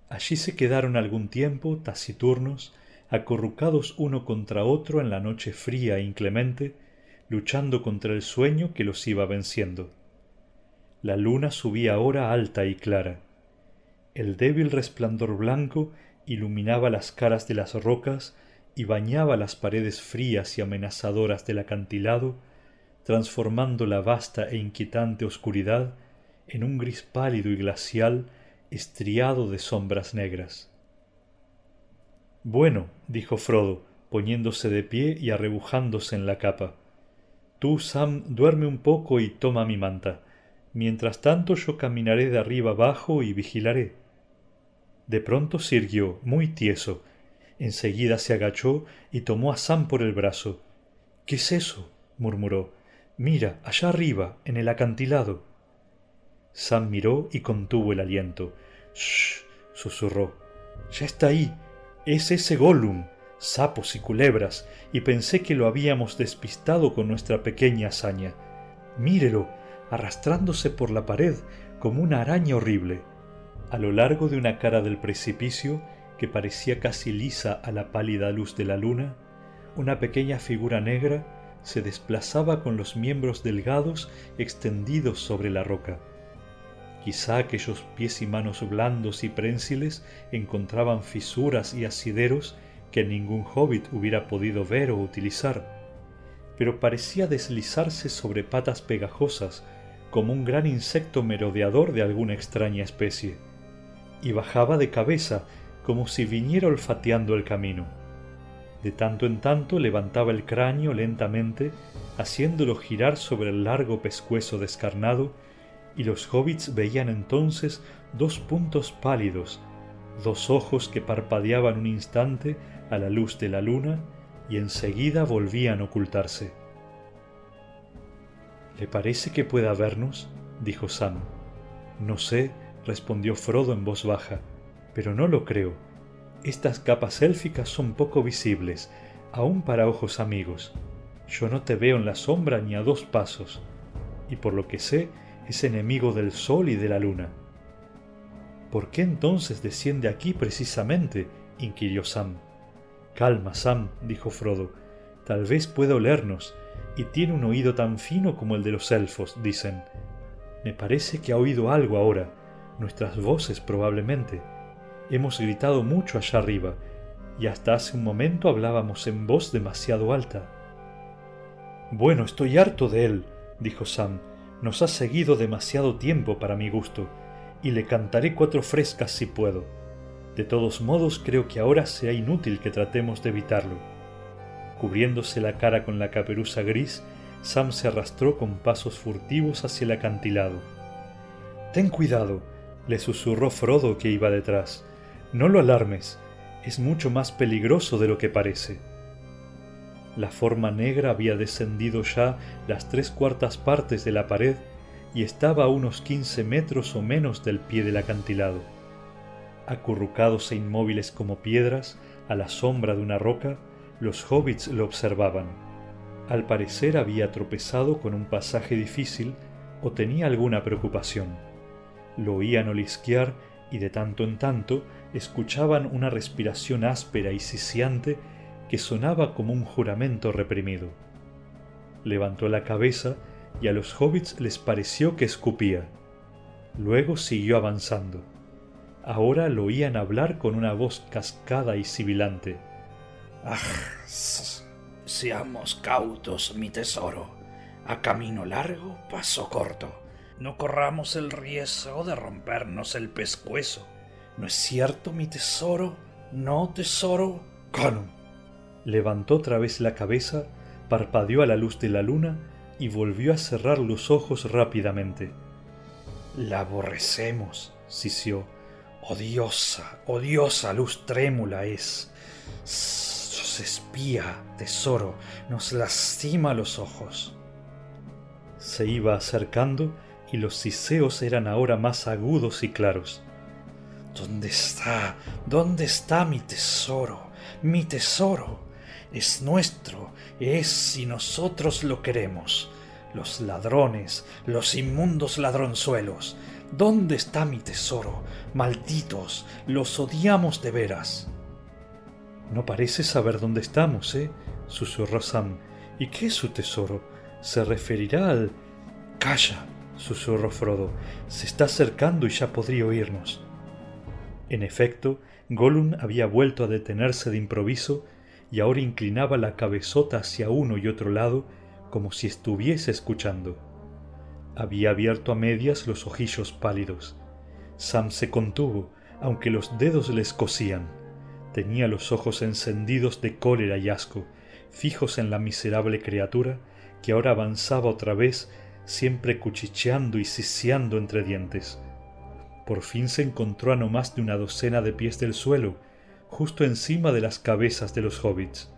Allí se quedaron algún tiempo, taciturnos, acurrucados uno contra otro en la noche fría e inclemente, luchando contra el sueño que los iba venciendo. La luna subía ahora alta y clara. El débil resplandor blanco iluminaba las caras de las rocas y bañaba las paredes frías y amenazadoras del acantilado, transformando la vasta e inquietante oscuridad en un gris pálido y glacial estriado de sombras negras. Bueno, dijo Frodo, poniéndose de pie y arrebujándose en la capa. Tú, Sam, duerme un poco y toma mi manta. Mientras tanto yo caminaré de arriba abajo y vigilaré. De pronto sirvió, muy tieso. Enseguida se agachó y tomó a Sam por el brazo. ¿Qué es eso? murmuró. Mira, allá arriba, en el acantilado. Sam miró y contuvo el aliento. Shh, susurró. Ya está ahí. Es ese Gollum. Sapos y culebras. Y pensé que lo habíamos despistado con nuestra pequeña hazaña. Mírelo, arrastrándose por la pared como una araña horrible. A lo largo de una cara del precipicio, que parecía casi lisa a la pálida luz de la luna, una pequeña figura negra se desplazaba con los miembros delgados extendidos sobre la roca. Quizá aquellos pies y manos blandos y prensiles encontraban fisuras y asideros que ningún hobbit hubiera podido ver o utilizar, pero parecía deslizarse sobre patas pegajosas como un gran insecto merodeador de alguna extraña especie y bajaba de cabeza como si viniera olfateando el camino. De tanto en tanto levantaba el cráneo lentamente, haciéndolo girar sobre el largo pescuezo descarnado, y los hobbits veían entonces dos puntos pálidos, dos ojos que parpadeaban un instante a la luz de la luna y enseguida volvían a ocultarse. ¿Le parece que pueda vernos? dijo Sam. No sé, respondió Frodo en voz baja, pero no lo creo. Estas capas élficas son poco visibles, aun para ojos amigos. Yo no te veo en la sombra ni a dos pasos, y por lo que sé, es enemigo del sol y de la luna. ¿Por qué entonces desciende aquí precisamente? inquirió Sam. Calma, Sam, dijo Frodo. Tal vez pueda olernos, y tiene un oído tan fino como el de los elfos, dicen. Me parece que ha oído algo ahora, nuestras voces probablemente. Hemos gritado mucho allá arriba, y hasta hace un momento hablábamos en voz demasiado alta. Bueno, estoy harto de él, dijo Sam. Nos ha seguido demasiado tiempo para mi gusto, y le cantaré cuatro frescas si puedo. De todos modos, creo que ahora sea inútil que tratemos de evitarlo. Cubriéndose la cara con la caperuza gris, Sam se arrastró con pasos furtivos hacia el acantilado. Ten cuidado, le susurró Frodo que iba detrás. No lo alarmes, es mucho más peligroso de lo que parece. La forma negra había descendido ya las tres cuartas partes de la pared y estaba a unos quince metros o menos del pie del acantilado. Acurrucados e inmóviles como piedras, a la sombra de una roca, los hobbits lo observaban. Al parecer había tropezado con un pasaje difícil o tenía alguna preocupación lo oían olisquear y de tanto en tanto escuchaban una respiración áspera y sisiante que sonaba como un juramento reprimido. Levantó la cabeza y a los hobbits les pareció que escupía. Luego siguió avanzando. Ahora lo oían hablar con una voz cascada y sibilante. Ah, seamos cautos, mi tesoro. A camino largo, paso corto. No corramos el riesgo de rompernos el pescuezo. ¿No es cierto, mi tesoro? ¿No, tesoro? Gollum. Levantó otra vez la cabeza, parpadeó a la luz de la luna y volvió a cerrar los ojos rápidamente. La aborrecemos, sisió. Odiosa, odiosa luz trémula es. Nos espía, tesoro, nos lastima los ojos. Se iba acercando y los siseos eran ahora más agudos y claros. ¿Dónde está? ¿Dónde está mi tesoro? Mi tesoro es nuestro, es si nosotros lo queremos. Los ladrones, los inmundos ladronzuelos, ¿dónde está mi tesoro? Malditos, los odiamos de veras. No parece saber dónde estamos, ¿eh? susurró Sam. ¿Y qué es su tesoro? ¿Se referirá al... Calla, susurró Frodo. Se está acercando y ya podría oírnos. En efecto, Gollum había vuelto a detenerse de improviso y ahora inclinaba la cabezota hacia uno y otro lado como si estuviese escuchando. Había abierto a medias los ojillos pálidos. Sam se contuvo, aunque los dedos le escocían. Tenía los ojos encendidos de cólera y asco, fijos en la miserable criatura que ahora avanzaba otra vez siempre cuchicheando y siseando entre dientes. Por fin se encontró a no más de una docena de pies del suelo, justo encima de las cabezas de los hobbits.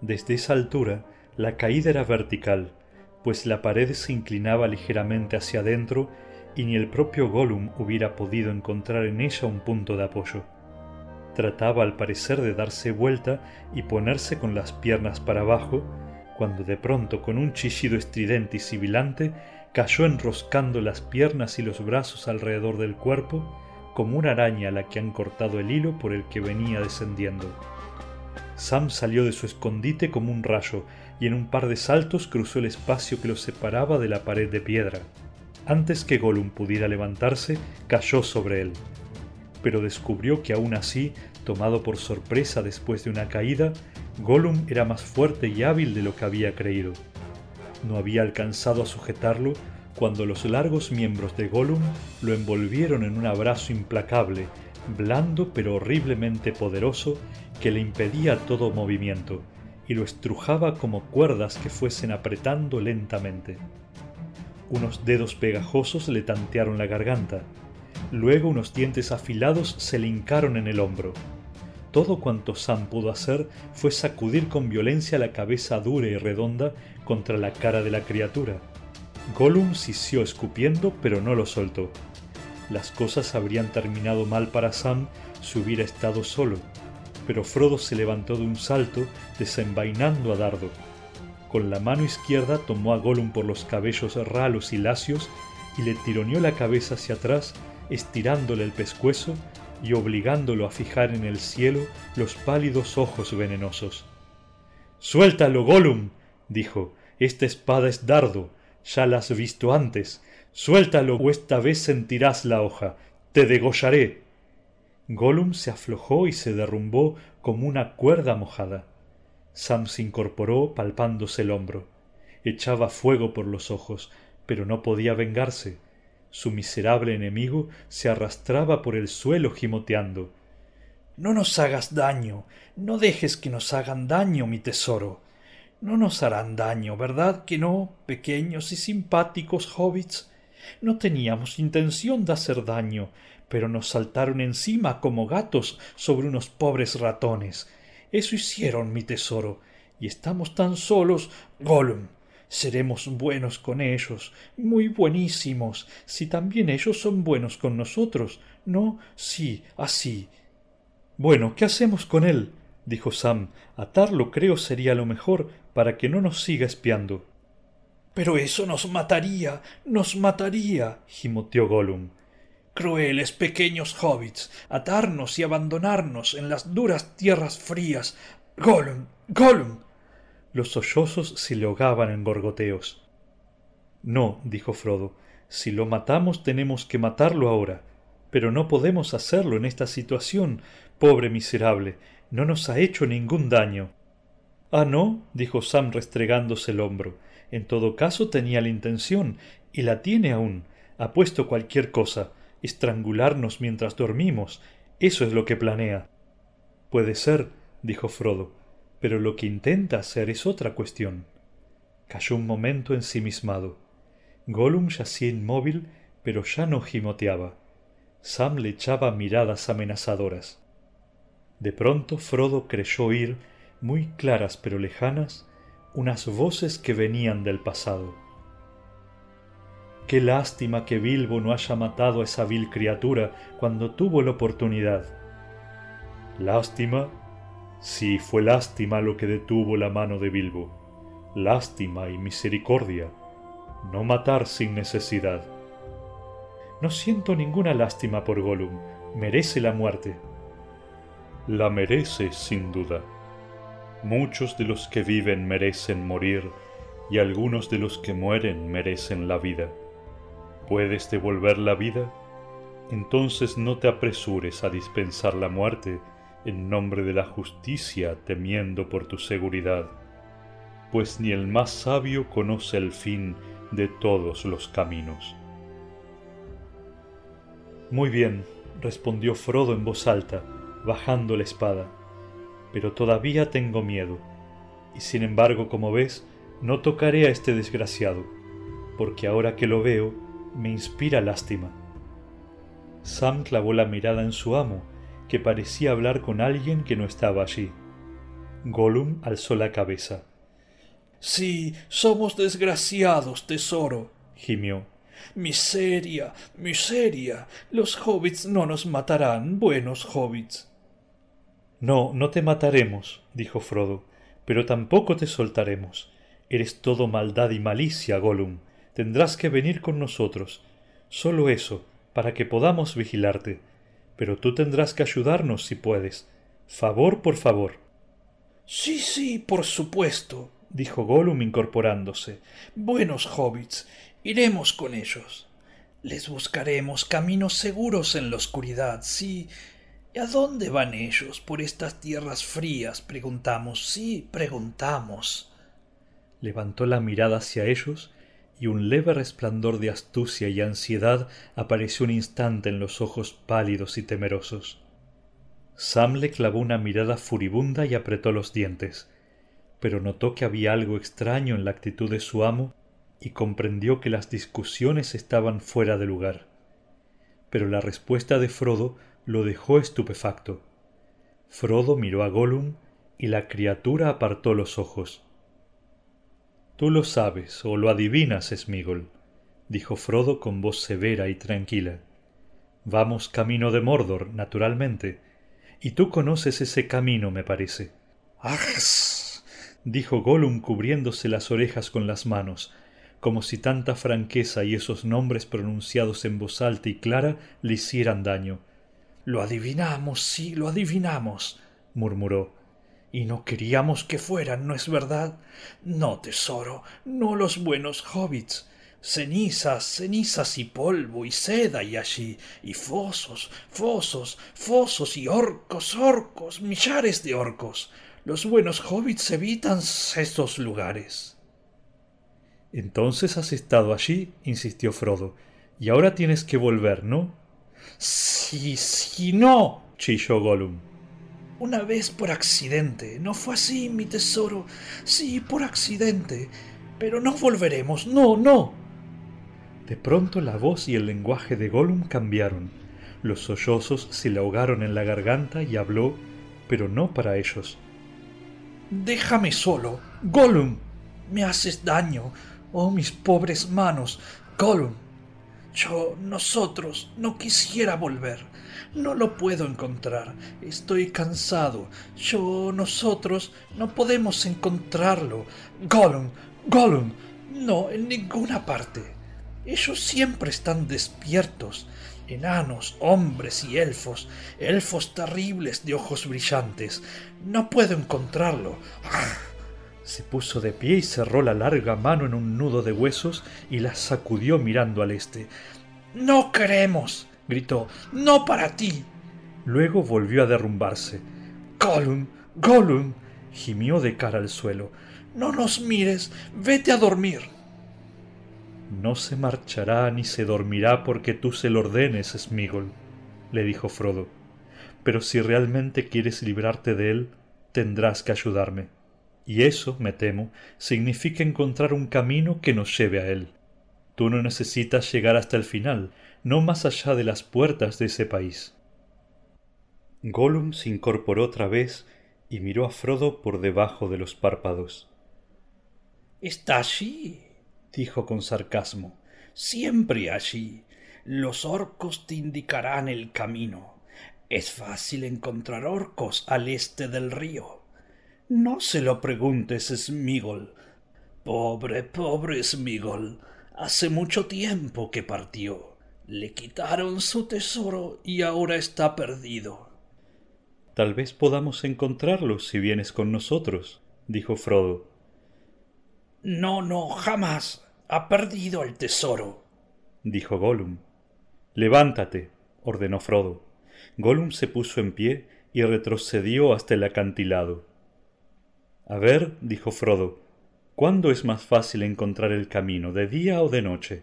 Desde esa altura la caída era vertical, pues la pared se inclinaba ligeramente hacia adentro y ni el propio Gollum hubiera podido encontrar en ella un punto de apoyo. Trataba al parecer de darse vuelta y ponerse con las piernas para abajo, cuando de pronto con un chillido estridente y sibilante cayó enroscando las piernas y los brazos alrededor del cuerpo como una araña a la que han cortado el hilo por el que venía descendiendo. Sam salió de su escondite como un rayo y en un par de saltos cruzó el espacio que lo separaba de la pared de piedra. Antes que Gollum pudiera levantarse, cayó sobre él. Pero descubrió que aún así, tomado por sorpresa después de una caída, Gollum era más fuerte y hábil de lo que había creído. No había alcanzado a sujetarlo cuando los largos miembros de Gollum lo envolvieron en un abrazo implacable, blando pero horriblemente poderoso, que le impedía todo movimiento, y lo estrujaba como cuerdas que fuesen apretando lentamente. Unos dedos pegajosos le tantearon la garganta, luego unos dientes afilados se le hincaron en el hombro todo cuanto Sam pudo hacer fue sacudir con violencia la cabeza dura y redonda contra la cara de la criatura. Gollum sisió escupiendo, pero no lo soltó. Las cosas habrían terminado mal para Sam si hubiera estado solo, pero Frodo se levantó de un salto, desenvainando a Dardo. Con la mano izquierda tomó a Gollum por los cabellos ralos y lacios y le tironeó la cabeza hacia atrás, estirándole el pescuezo y obligándolo a fijar en el cielo los pálidos ojos venenosos. Suéltalo, Gollum, dijo, esta espada es dardo, ya la has visto antes. Suéltalo o esta vez sentirás la hoja. Te degollaré. Gollum se aflojó y se derrumbó como una cuerda mojada. Sam se incorporó palpándose el hombro. Echaba fuego por los ojos, pero no podía vengarse. Su miserable enemigo se arrastraba por el suelo gimoteando. No nos hagas daño, no dejes que nos hagan daño, mi tesoro. No nos harán daño, ¿verdad que no, pequeños y simpáticos hobbits? No teníamos intención de hacer daño, pero nos saltaron encima como gatos sobre unos pobres ratones. Eso hicieron, mi tesoro, y estamos tan solos. Gollum, seremos buenos con ellos, muy buenísimos, si también ellos son buenos con nosotros. No, sí, así. Bueno, ¿qué hacemos con él? dijo Sam. Atarlo creo sería lo mejor para que no nos siga espiando. Pero eso nos mataría, nos mataría, gimoteó Gollum. Crueles pequeños hobbits, atarnos y abandonarnos en las duras tierras frías. Gollum, Gollum, los sollozos se le ahogaban en gorgoteos. No, dijo Frodo, si lo matamos tenemos que matarlo ahora. Pero no podemos hacerlo en esta situación. Pobre miserable, no nos ha hecho ningún daño. Ah, no, dijo Sam restregándose el hombro. En todo caso tenía la intención, y la tiene aún. Ha puesto cualquier cosa. Estrangularnos mientras dormimos. Eso es lo que planea. Puede ser, dijo Frodo, pero lo que intenta hacer es otra cuestión. Cayó un momento ensimismado. Gollum yacía inmóvil, pero ya no gimoteaba. Sam le echaba miradas amenazadoras. De pronto Frodo creyó oír, muy claras pero lejanas, unas voces que venían del pasado. Qué lástima que Bilbo no haya matado a esa vil criatura cuando tuvo la oportunidad. Lástima, sí fue lástima lo que detuvo la mano de Bilbo. Lástima y misericordia, no matar sin necesidad. No siento ninguna lástima por Gollum, merece la muerte. La merece, sin duda. Muchos de los que viven merecen morir y algunos de los que mueren merecen la vida. ¿Puedes devolver la vida? Entonces no te apresures a dispensar la muerte en nombre de la justicia temiendo por tu seguridad, pues ni el más sabio conoce el fin de todos los caminos. Muy bien, respondió Frodo en voz alta, bajando la espada, pero todavía tengo miedo, y sin embargo, como ves, no tocaré a este desgraciado, porque ahora que lo veo, me inspira lástima. Sam clavó la mirada en su amo, que parecía hablar con alguien que no estaba allí. Gollum alzó la cabeza. Sí, somos desgraciados, tesoro, gimió. Miseria, miseria. Los hobbits no nos matarán, buenos hobbits. No, no te mataremos, dijo Frodo, pero tampoco te soltaremos. Eres todo maldad y malicia, Gollum. Tendrás que venir con nosotros. Solo eso, para que podamos vigilarte. Pero tú tendrás que ayudarnos si puedes. Favor por favor. Sí, sí, por supuesto, dijo Gollum incorporándose. Buenos hobbits, iremos con ellos. Les buscaremos caminos seguros en la oscuridad, sí. ¿Y a dónde van ellos por estas tierras frías? preguntamos, sí, preguntamos. Levantó la mirada hacia ellos y un leve resplandor de astucia y ansiedad apareció un instante en los ojos pálidos y temerosos. Sam le clavó una mirada furibunda y apretó los dientes pero notó que había algo extraño en la actitud de su amo y comprendió que las discusiones estaban fuera de lugar. Pero la respuesta de Frodo lo dejó estupefacto. Frodo miró a Gollum y la criatura apartó los ojos. Tú lo sabes o lo adivinas, Smigol, dijo Frodo con voz severa y tranquila. Vamos camino de Mordor, naturalmente, y tú conoces ese camino, me parece dijo Gollum cubriéndose las orejas con las manos, como si tanta franqueza y esos nombres pronunciados en voz alta y clara le hicieran daño. Lo adivinamos, sí, lo adivinamos, murmuró. Y no queríamos que fueran, ¿no es verdad? No, tesoro, no los buenos hobbits. Cenizas, cenizas y polvo y seda y allí, y fosos, fosos, fosos y orcos, orcos, millares de orcos. Los buenos hobbits evitan estos lugares. Entonces has estado allí, insistió Frodo, y ahora tienes que volver, ¿no? Sí, sí, no, chilló Gollum. Una vez por accidente. No fue así, mi tesoro. Sí, por accidente. Pero no volveremos. No, no. De pronto la voz y el lenguaje de Gollum cambiaron. Los sollozos se le ahogaron en la garganta y habló, pero no para ellos, Déjame solo. Gollum. Me haces daño. Oh, mis pobres manos. Gollum. Yo, nosotros, no quisiera volver. No lo puedo encontrar. Estoy cansado. Yo, nosotros, no podemos encontrarlo. Gollum. Gollum. No, en ninguna parte. Ellos siempre están despiertos enanos, hombres y elfos, elfos terribles de ojos brillantes. No puedo encontrarlo. Se puso de pie y cerró la larga mano en un nudo de huesos y la sacudió mirando al este. No queremos, gritó, no para ti. Luego volvió a derrumbarse. Gollum, Gollum, gimió de cara al suelo. No nos mires, vete a dormir. No se marchará ni se dormirá porque tú se lo ordenes, Smigol, le dijo Frodo. Pero si realmente quieres librarte de él, tendrás que ayudarme. Y eso, me temo, significa encontrar un camino que nos lleve a él. Tú no necesitas llegar hasta el final, no más allá de las puertas de ese país. Gollum se incorporó otra vez y miró a Frodo por debajo de los párpados. Está allí, dijo con sarcasmo. Siempre allí. Los orcos te indicarán el camino. Es fácil encontrar orcos al este del río. No se lo preguntes, Smigol. Pobre, pobre Smigol. Hace mucho tiempo que partió. Le quitaron su tesoro y ahora está perdido. Tal vez podamos encontrarlo si vienes con nosotros, dijo Frodo. No, no, jamás. Ha perdido el tesoro, dijo Gollum. Levántate, ordenó Frodo. Gollum se puso en pie y retrocedió hasta el acantilado. A ver, dijo Frodo, ¿cuándo es más fácil encontrar el camino, de día o de noche?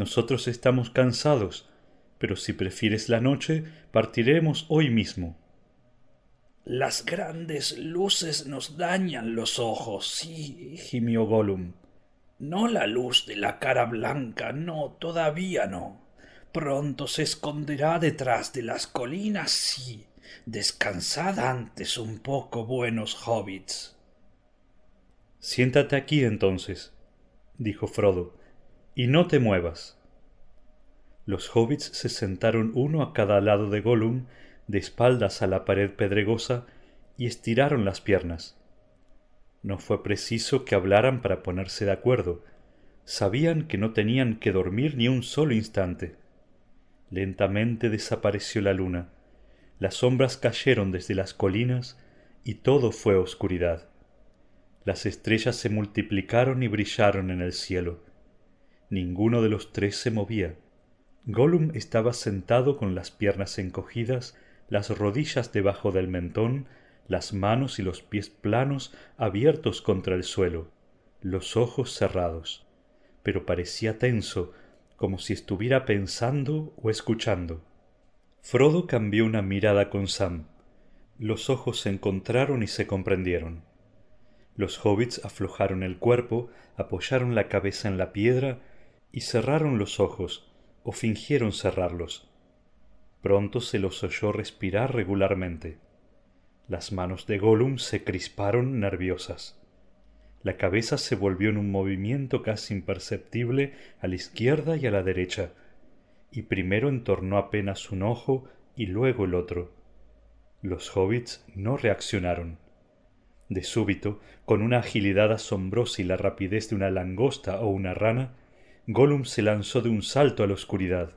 Nosotros estamos cansados, pero si prefieres la noche, partiremos hoy mismo. Las grandes luces nos dañan los ojos, sí, gimió Gollum. No la luz de la cara blanca, no, todavía no. Pronto se esconderá detrás de las colinas, sí. Descansad antes un poco, buenos hobbits. Siéntate aquí entonces, dijo Frodo, y no te muevas. Los hobbits se sentaron uno a cada lado de Gollum, de espaldas a la pared pedregosa, y estiraron las piernas. No fue preciso que hablaran para ponerse de acuerdo. Sabían que no tenían que dormir ni un solo instante. Lentamente desapareció la luna. Las sombras cayeron desde las colinas y todo fue oscuridad. Las estrellas se multiplicaron y brillaron en el cielo. Ninguno de los tres se movía. Gollum estaba sentado con las piernas encogidas, las rodillas debajo del mentón, las manos y los pies planos abiertos contra el suelo, los ojos cerrados, pero parecía tenso, como si estuviera pensando o escuchando. Frodo cambió una mirada con Sam. Los ojos se encontraron y se comprendieron. Los hobbits aflojaron el cuerpo, apoyaron la cabeza en la piedra y cerraron los ojos, o fingieron cerrarlos. Pronto se los oyó respirar regularmente. Las manos de Gollum se crisparon nerviosas. La cabeza se volvió en un movimiento casi imperceptible a la izquierda y a la derecha, y primero entornó apenas un ojo y luego el otro. Los hobbits no reaccionaron. De súbito, con una agilidad asombrosa y la rapidez de una langosta o una rana, Gollum se lanzó de un salto a la oscuridad.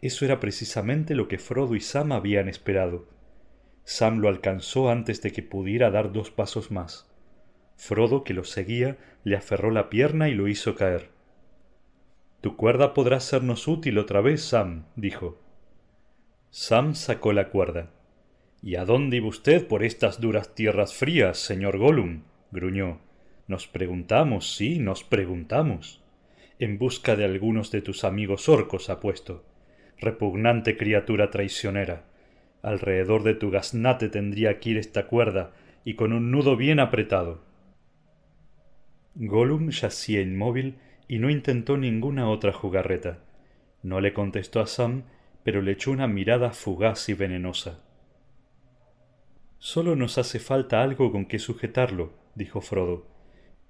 Eso era precisamente lo que Frodo y Sam habían esperado. Sam lo alcanzó antes de que pudiera dar dos pasos más. Frodo, que lo seguía, le aferró la pierna y lo hizo caer. Tu cuerda podrá sernos útil otra vez, Sam, dijo. Sam sacó la cuerda. ¿Y a dónde iba usted por estas duras tierras frías, señor Gollum? gruñó. Nos preguntamos, sí, nos preguntamos. En busca de algunos de tus amigos orcos, apuesto. Repugnante criatura traicionera. Alrededor de tu gaznate tendría que ir esta cuerda, y con un nudo bien apretado. Gollum yacía inmóvil y no intentó ninguna otra jugarreta. No le contestó a Sam, pero le echó una mirada fugaz y venenosa. Solo nos hace falta algo con que sujetarlo, dijo Frodo.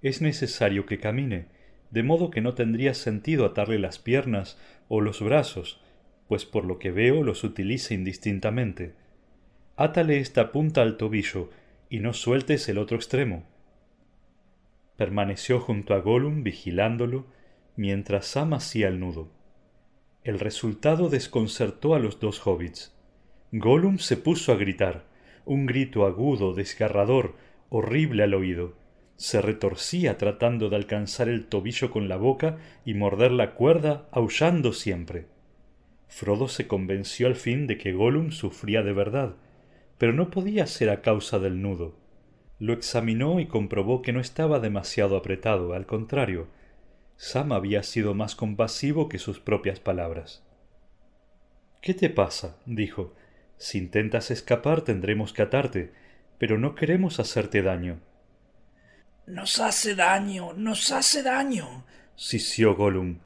Es necesario que camine, de modo que no tendría sentido atarle las piernas o los brazos, pues por lo que veo los utiliza indistintamente. Átale esta punta al tobillo y no sueltes el otro extremo. Permaneció junto a Gollum vigilándolo mientras Sam hacía el nudo. El resultado desconcertó a los dos hobbits. Gollum se puso a gritar un grito agudo, desgarrador, horrible al oído. Se retorcía tratando de alcanzar el tobillo con la boca y morder la cuerda, aullando siempre. Frodo se convenció al fin de que Gollum sufría de verdad, pero no podía ser a causa del nudo. Lo examinó y comprobó que no estaba demasiado apretado, al contrario, Sam había sido más compasivo que sus propias palabras. ¿Qué te pasa? dijo. Si intentas escapar tendremos que atarte, pero no queremos hacerte daño. Nos hace daño, nos hace daño, sisió Gollum.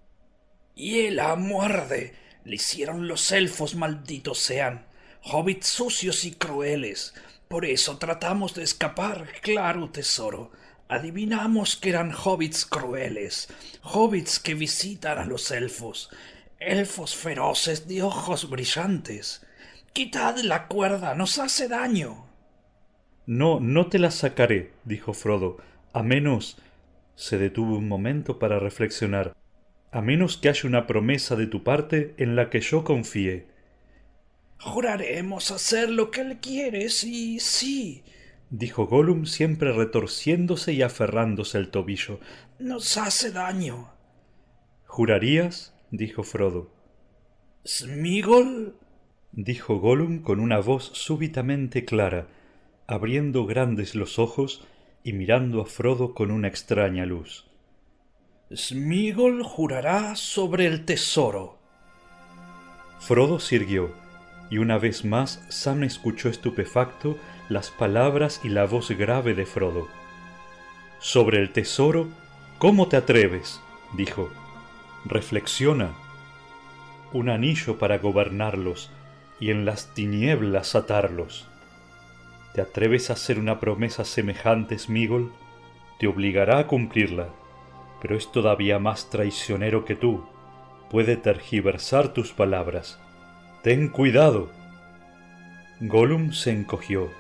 Y él la muerde le hicieron los elfos malditos sean, hobbits sucios y crueles. Por eso tratamos de escapar, claro tesoro. Adivinamos que eran hobbits crueles, hobbits que visitan a los elfos, elfos feroces de ojos brillantes. Quitad la cuerda, nos hace daño. No, no te la sacaré, dijo Frodo, a menos. se detuvo un momento para reflexionar a menos que haya una promesa de tu parte en la que yo confíe. Juraremos hacer lo que él quiere, sí, sí, dijo Gollum siempre retorciéndose y aferrándose el tobillo. Nos hace daño. ¿Jurarías? dijo Frodo. ¿Smigol? dijo Gollum con una voz súbitamente clara, abriendo grandes los ojos y mirando a Frodo con una extraña luz. Smigol jurará sobre el tesoro. Frodo sirvió, y una vez más Sam escuchó estupefacto las palabras y la voz grave de Frodo. Sobre el tesoro, ¿cómo te atreves? dijo. Reflexiona. Un anillo para gobernarlos y en las tinieblas atarlos. ¿Te atreves a hacer una promesa semejante, Smigol? Te obligará a cumplirla pero es todavía más traicionero que tú. Puede tergiversar tus palabras. Ten cuidado. Gollum se encogió.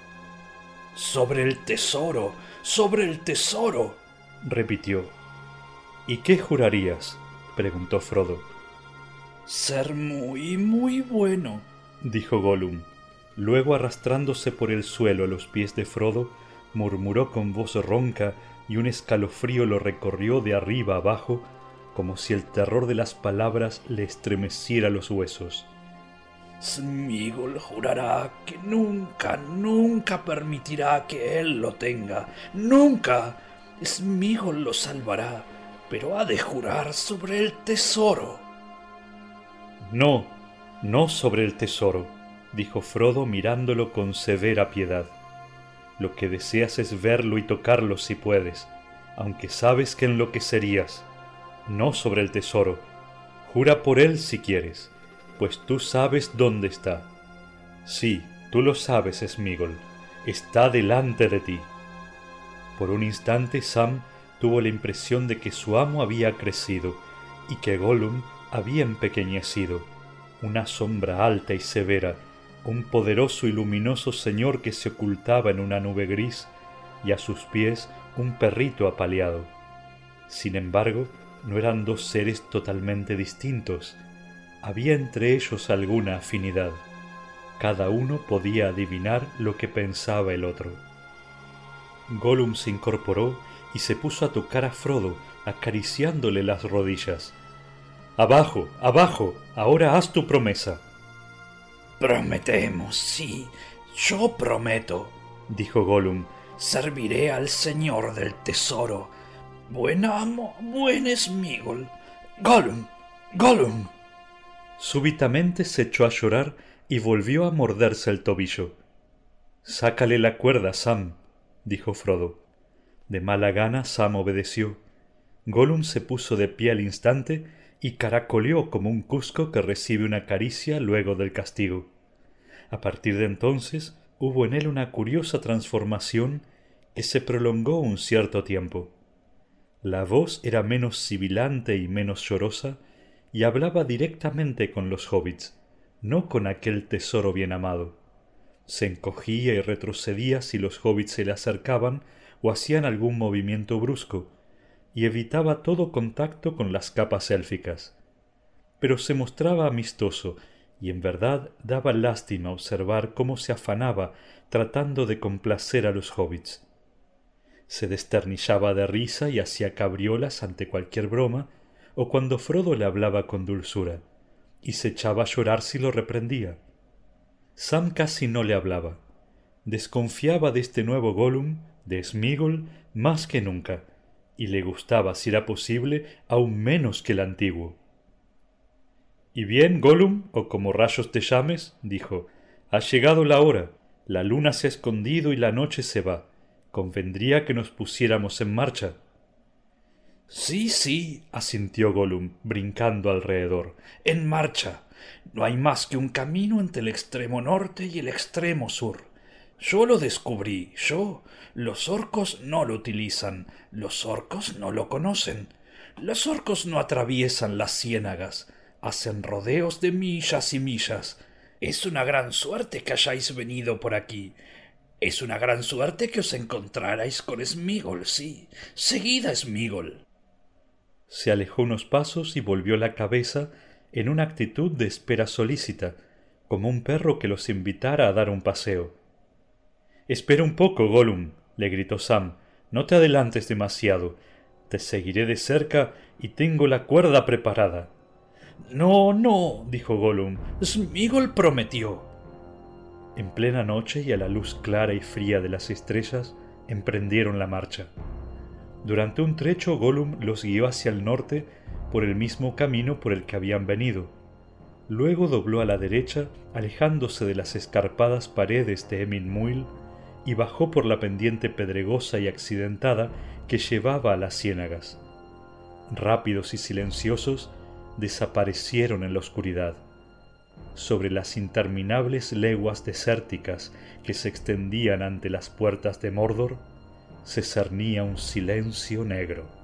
Sobre el tesoro, sobre el tesoro, repitió. ¿Y qué jurarías? preguntó Frodo. Ser muy, muy bueno, dijo Gollum. Luego, arrastrándose por el suelo a los pies de Frodo, murmuró con voz ronca y un escalofrío lo recorrió de arriba abajo, como si el terror de las palabras le estremeciera los huesos. Smigol jurará que nunca, nunca permitirá que él lo tenga. Nunca. Smigol lo salvará, pero ha de jurar sobre el tesoro. No, no sobre el tesoro, dijo Frodo mirándolo con severa piedad. Lo que deseas es verlo y tocarlo si puedes, aunque sabes que enloquecerías. No sobre el tesoro. Jura por él si quieres, pues tú sabes dónde está. Sí, tú lo sabes, Smigol. Está delante de ti. Por un instante Sam tuvo la impresión de que su amo había crecido y que Gollum había empequeñecido, una sombra alta y severa un poderoso y luminoso señor que se ocultaba en una nube gris y a sus pies un perrito apaleado. Sin embargo, no eran dos seres totalmente distintos, había entre ellos alguna afinidad. Cada uno podía adivinar lo que pensaba el otro. Gollum se incorporó y se puso a tocar a Frodo, acariciándole las rodillas. Abajo, abajo, ahora haz tu promesa. Prometemos, sí, yo prometo, dijo Gollum, serviré al señor del tesoro. Buen amo, buen Smigol. Gollum, Gollum. Súbitamente se echó a llorar y volvió a morderse el tobillo. Sácale la cuerda, Sam, dijo Frodo. De mala gana Sam obedeció. Gollum se puso de pie al instante y caracoleó como un cusco que recibe una caricia luego del castigo. A partir de entonces hubo en él una curiosa transformación que se prolongó un cierto tiempo. La voz era menos sibilante y menos llorosa, y hablaba directamente con los hobbits, no con aquel tesoro bien amado. Se encogía y retrocedía si los hobbits se le acercaban o hacían algún movimiento brusco, y evitaba todo contacto con las capas élficas. Pero se mostraba amistoso, y en verdad daba lástima observar cómo se afanaba tratando de complacer a los hobbits. se desternillaba de risa y hacía cabriolas ante cualquier broma, o cuando Frodo le hablaba con dulzura, y se echaba a llorar si lo reprendía. Sam casi no le hablaba. Desconfiaba de este nuevo Gollum, de Smigol, más que nunca, y le gustaba, si era posible, aún menos que el antiguo. Y bien, Gollum, o como rayos te llames, dijo, ha llegado la hora, la luna se ha escondido y la noche se va. Convendría que nos pusiéramos en marcha. Sí, sí, asintió Gollum, brincando alrededor. En marcha. No hay más que un camino entre el extremo norte y el extremo sur. Yo lo descubrí, yo. Los orcos no lo utilizan, los orcos no lo conocen. Los orcos no atraviesan las ciénagas, hacen rodeos de millas y millas. Es una gran suerte que hayáis venido por aquí. Es una gran suerte que os encontrarais con Smigol, sí. Seguid a Smigol. Se alejó unos pasos y volvió la cabeza en una actitud de espera solícita, como un perro que los invitara a dar un paseo. Espera un poco, Gollum, le gritó Sam. No te adelantes demasiado. Te seguiré de cerca y tengo la cuerda preparada. No, no, dijo Gollum. Smigol prometió. En plena noche y a la luz clara y fría de las estrellas, emprendieron la marcha. Durante un trecho Gollum los guió hacia el norte por el mismo camino por el que habían venido. Luego dobló a la derecha, alejándose de las escarpadas paredes de Emin y bajó por la pendiente pedregosa y accidentada que llevaba a las ciénagas. Rápidos y silenciosos, desaparecieron en la oscuridad. Sobre las interminables leguas desérticas que se extendían ante las puertas de Mordor, se cernía un silencio negro.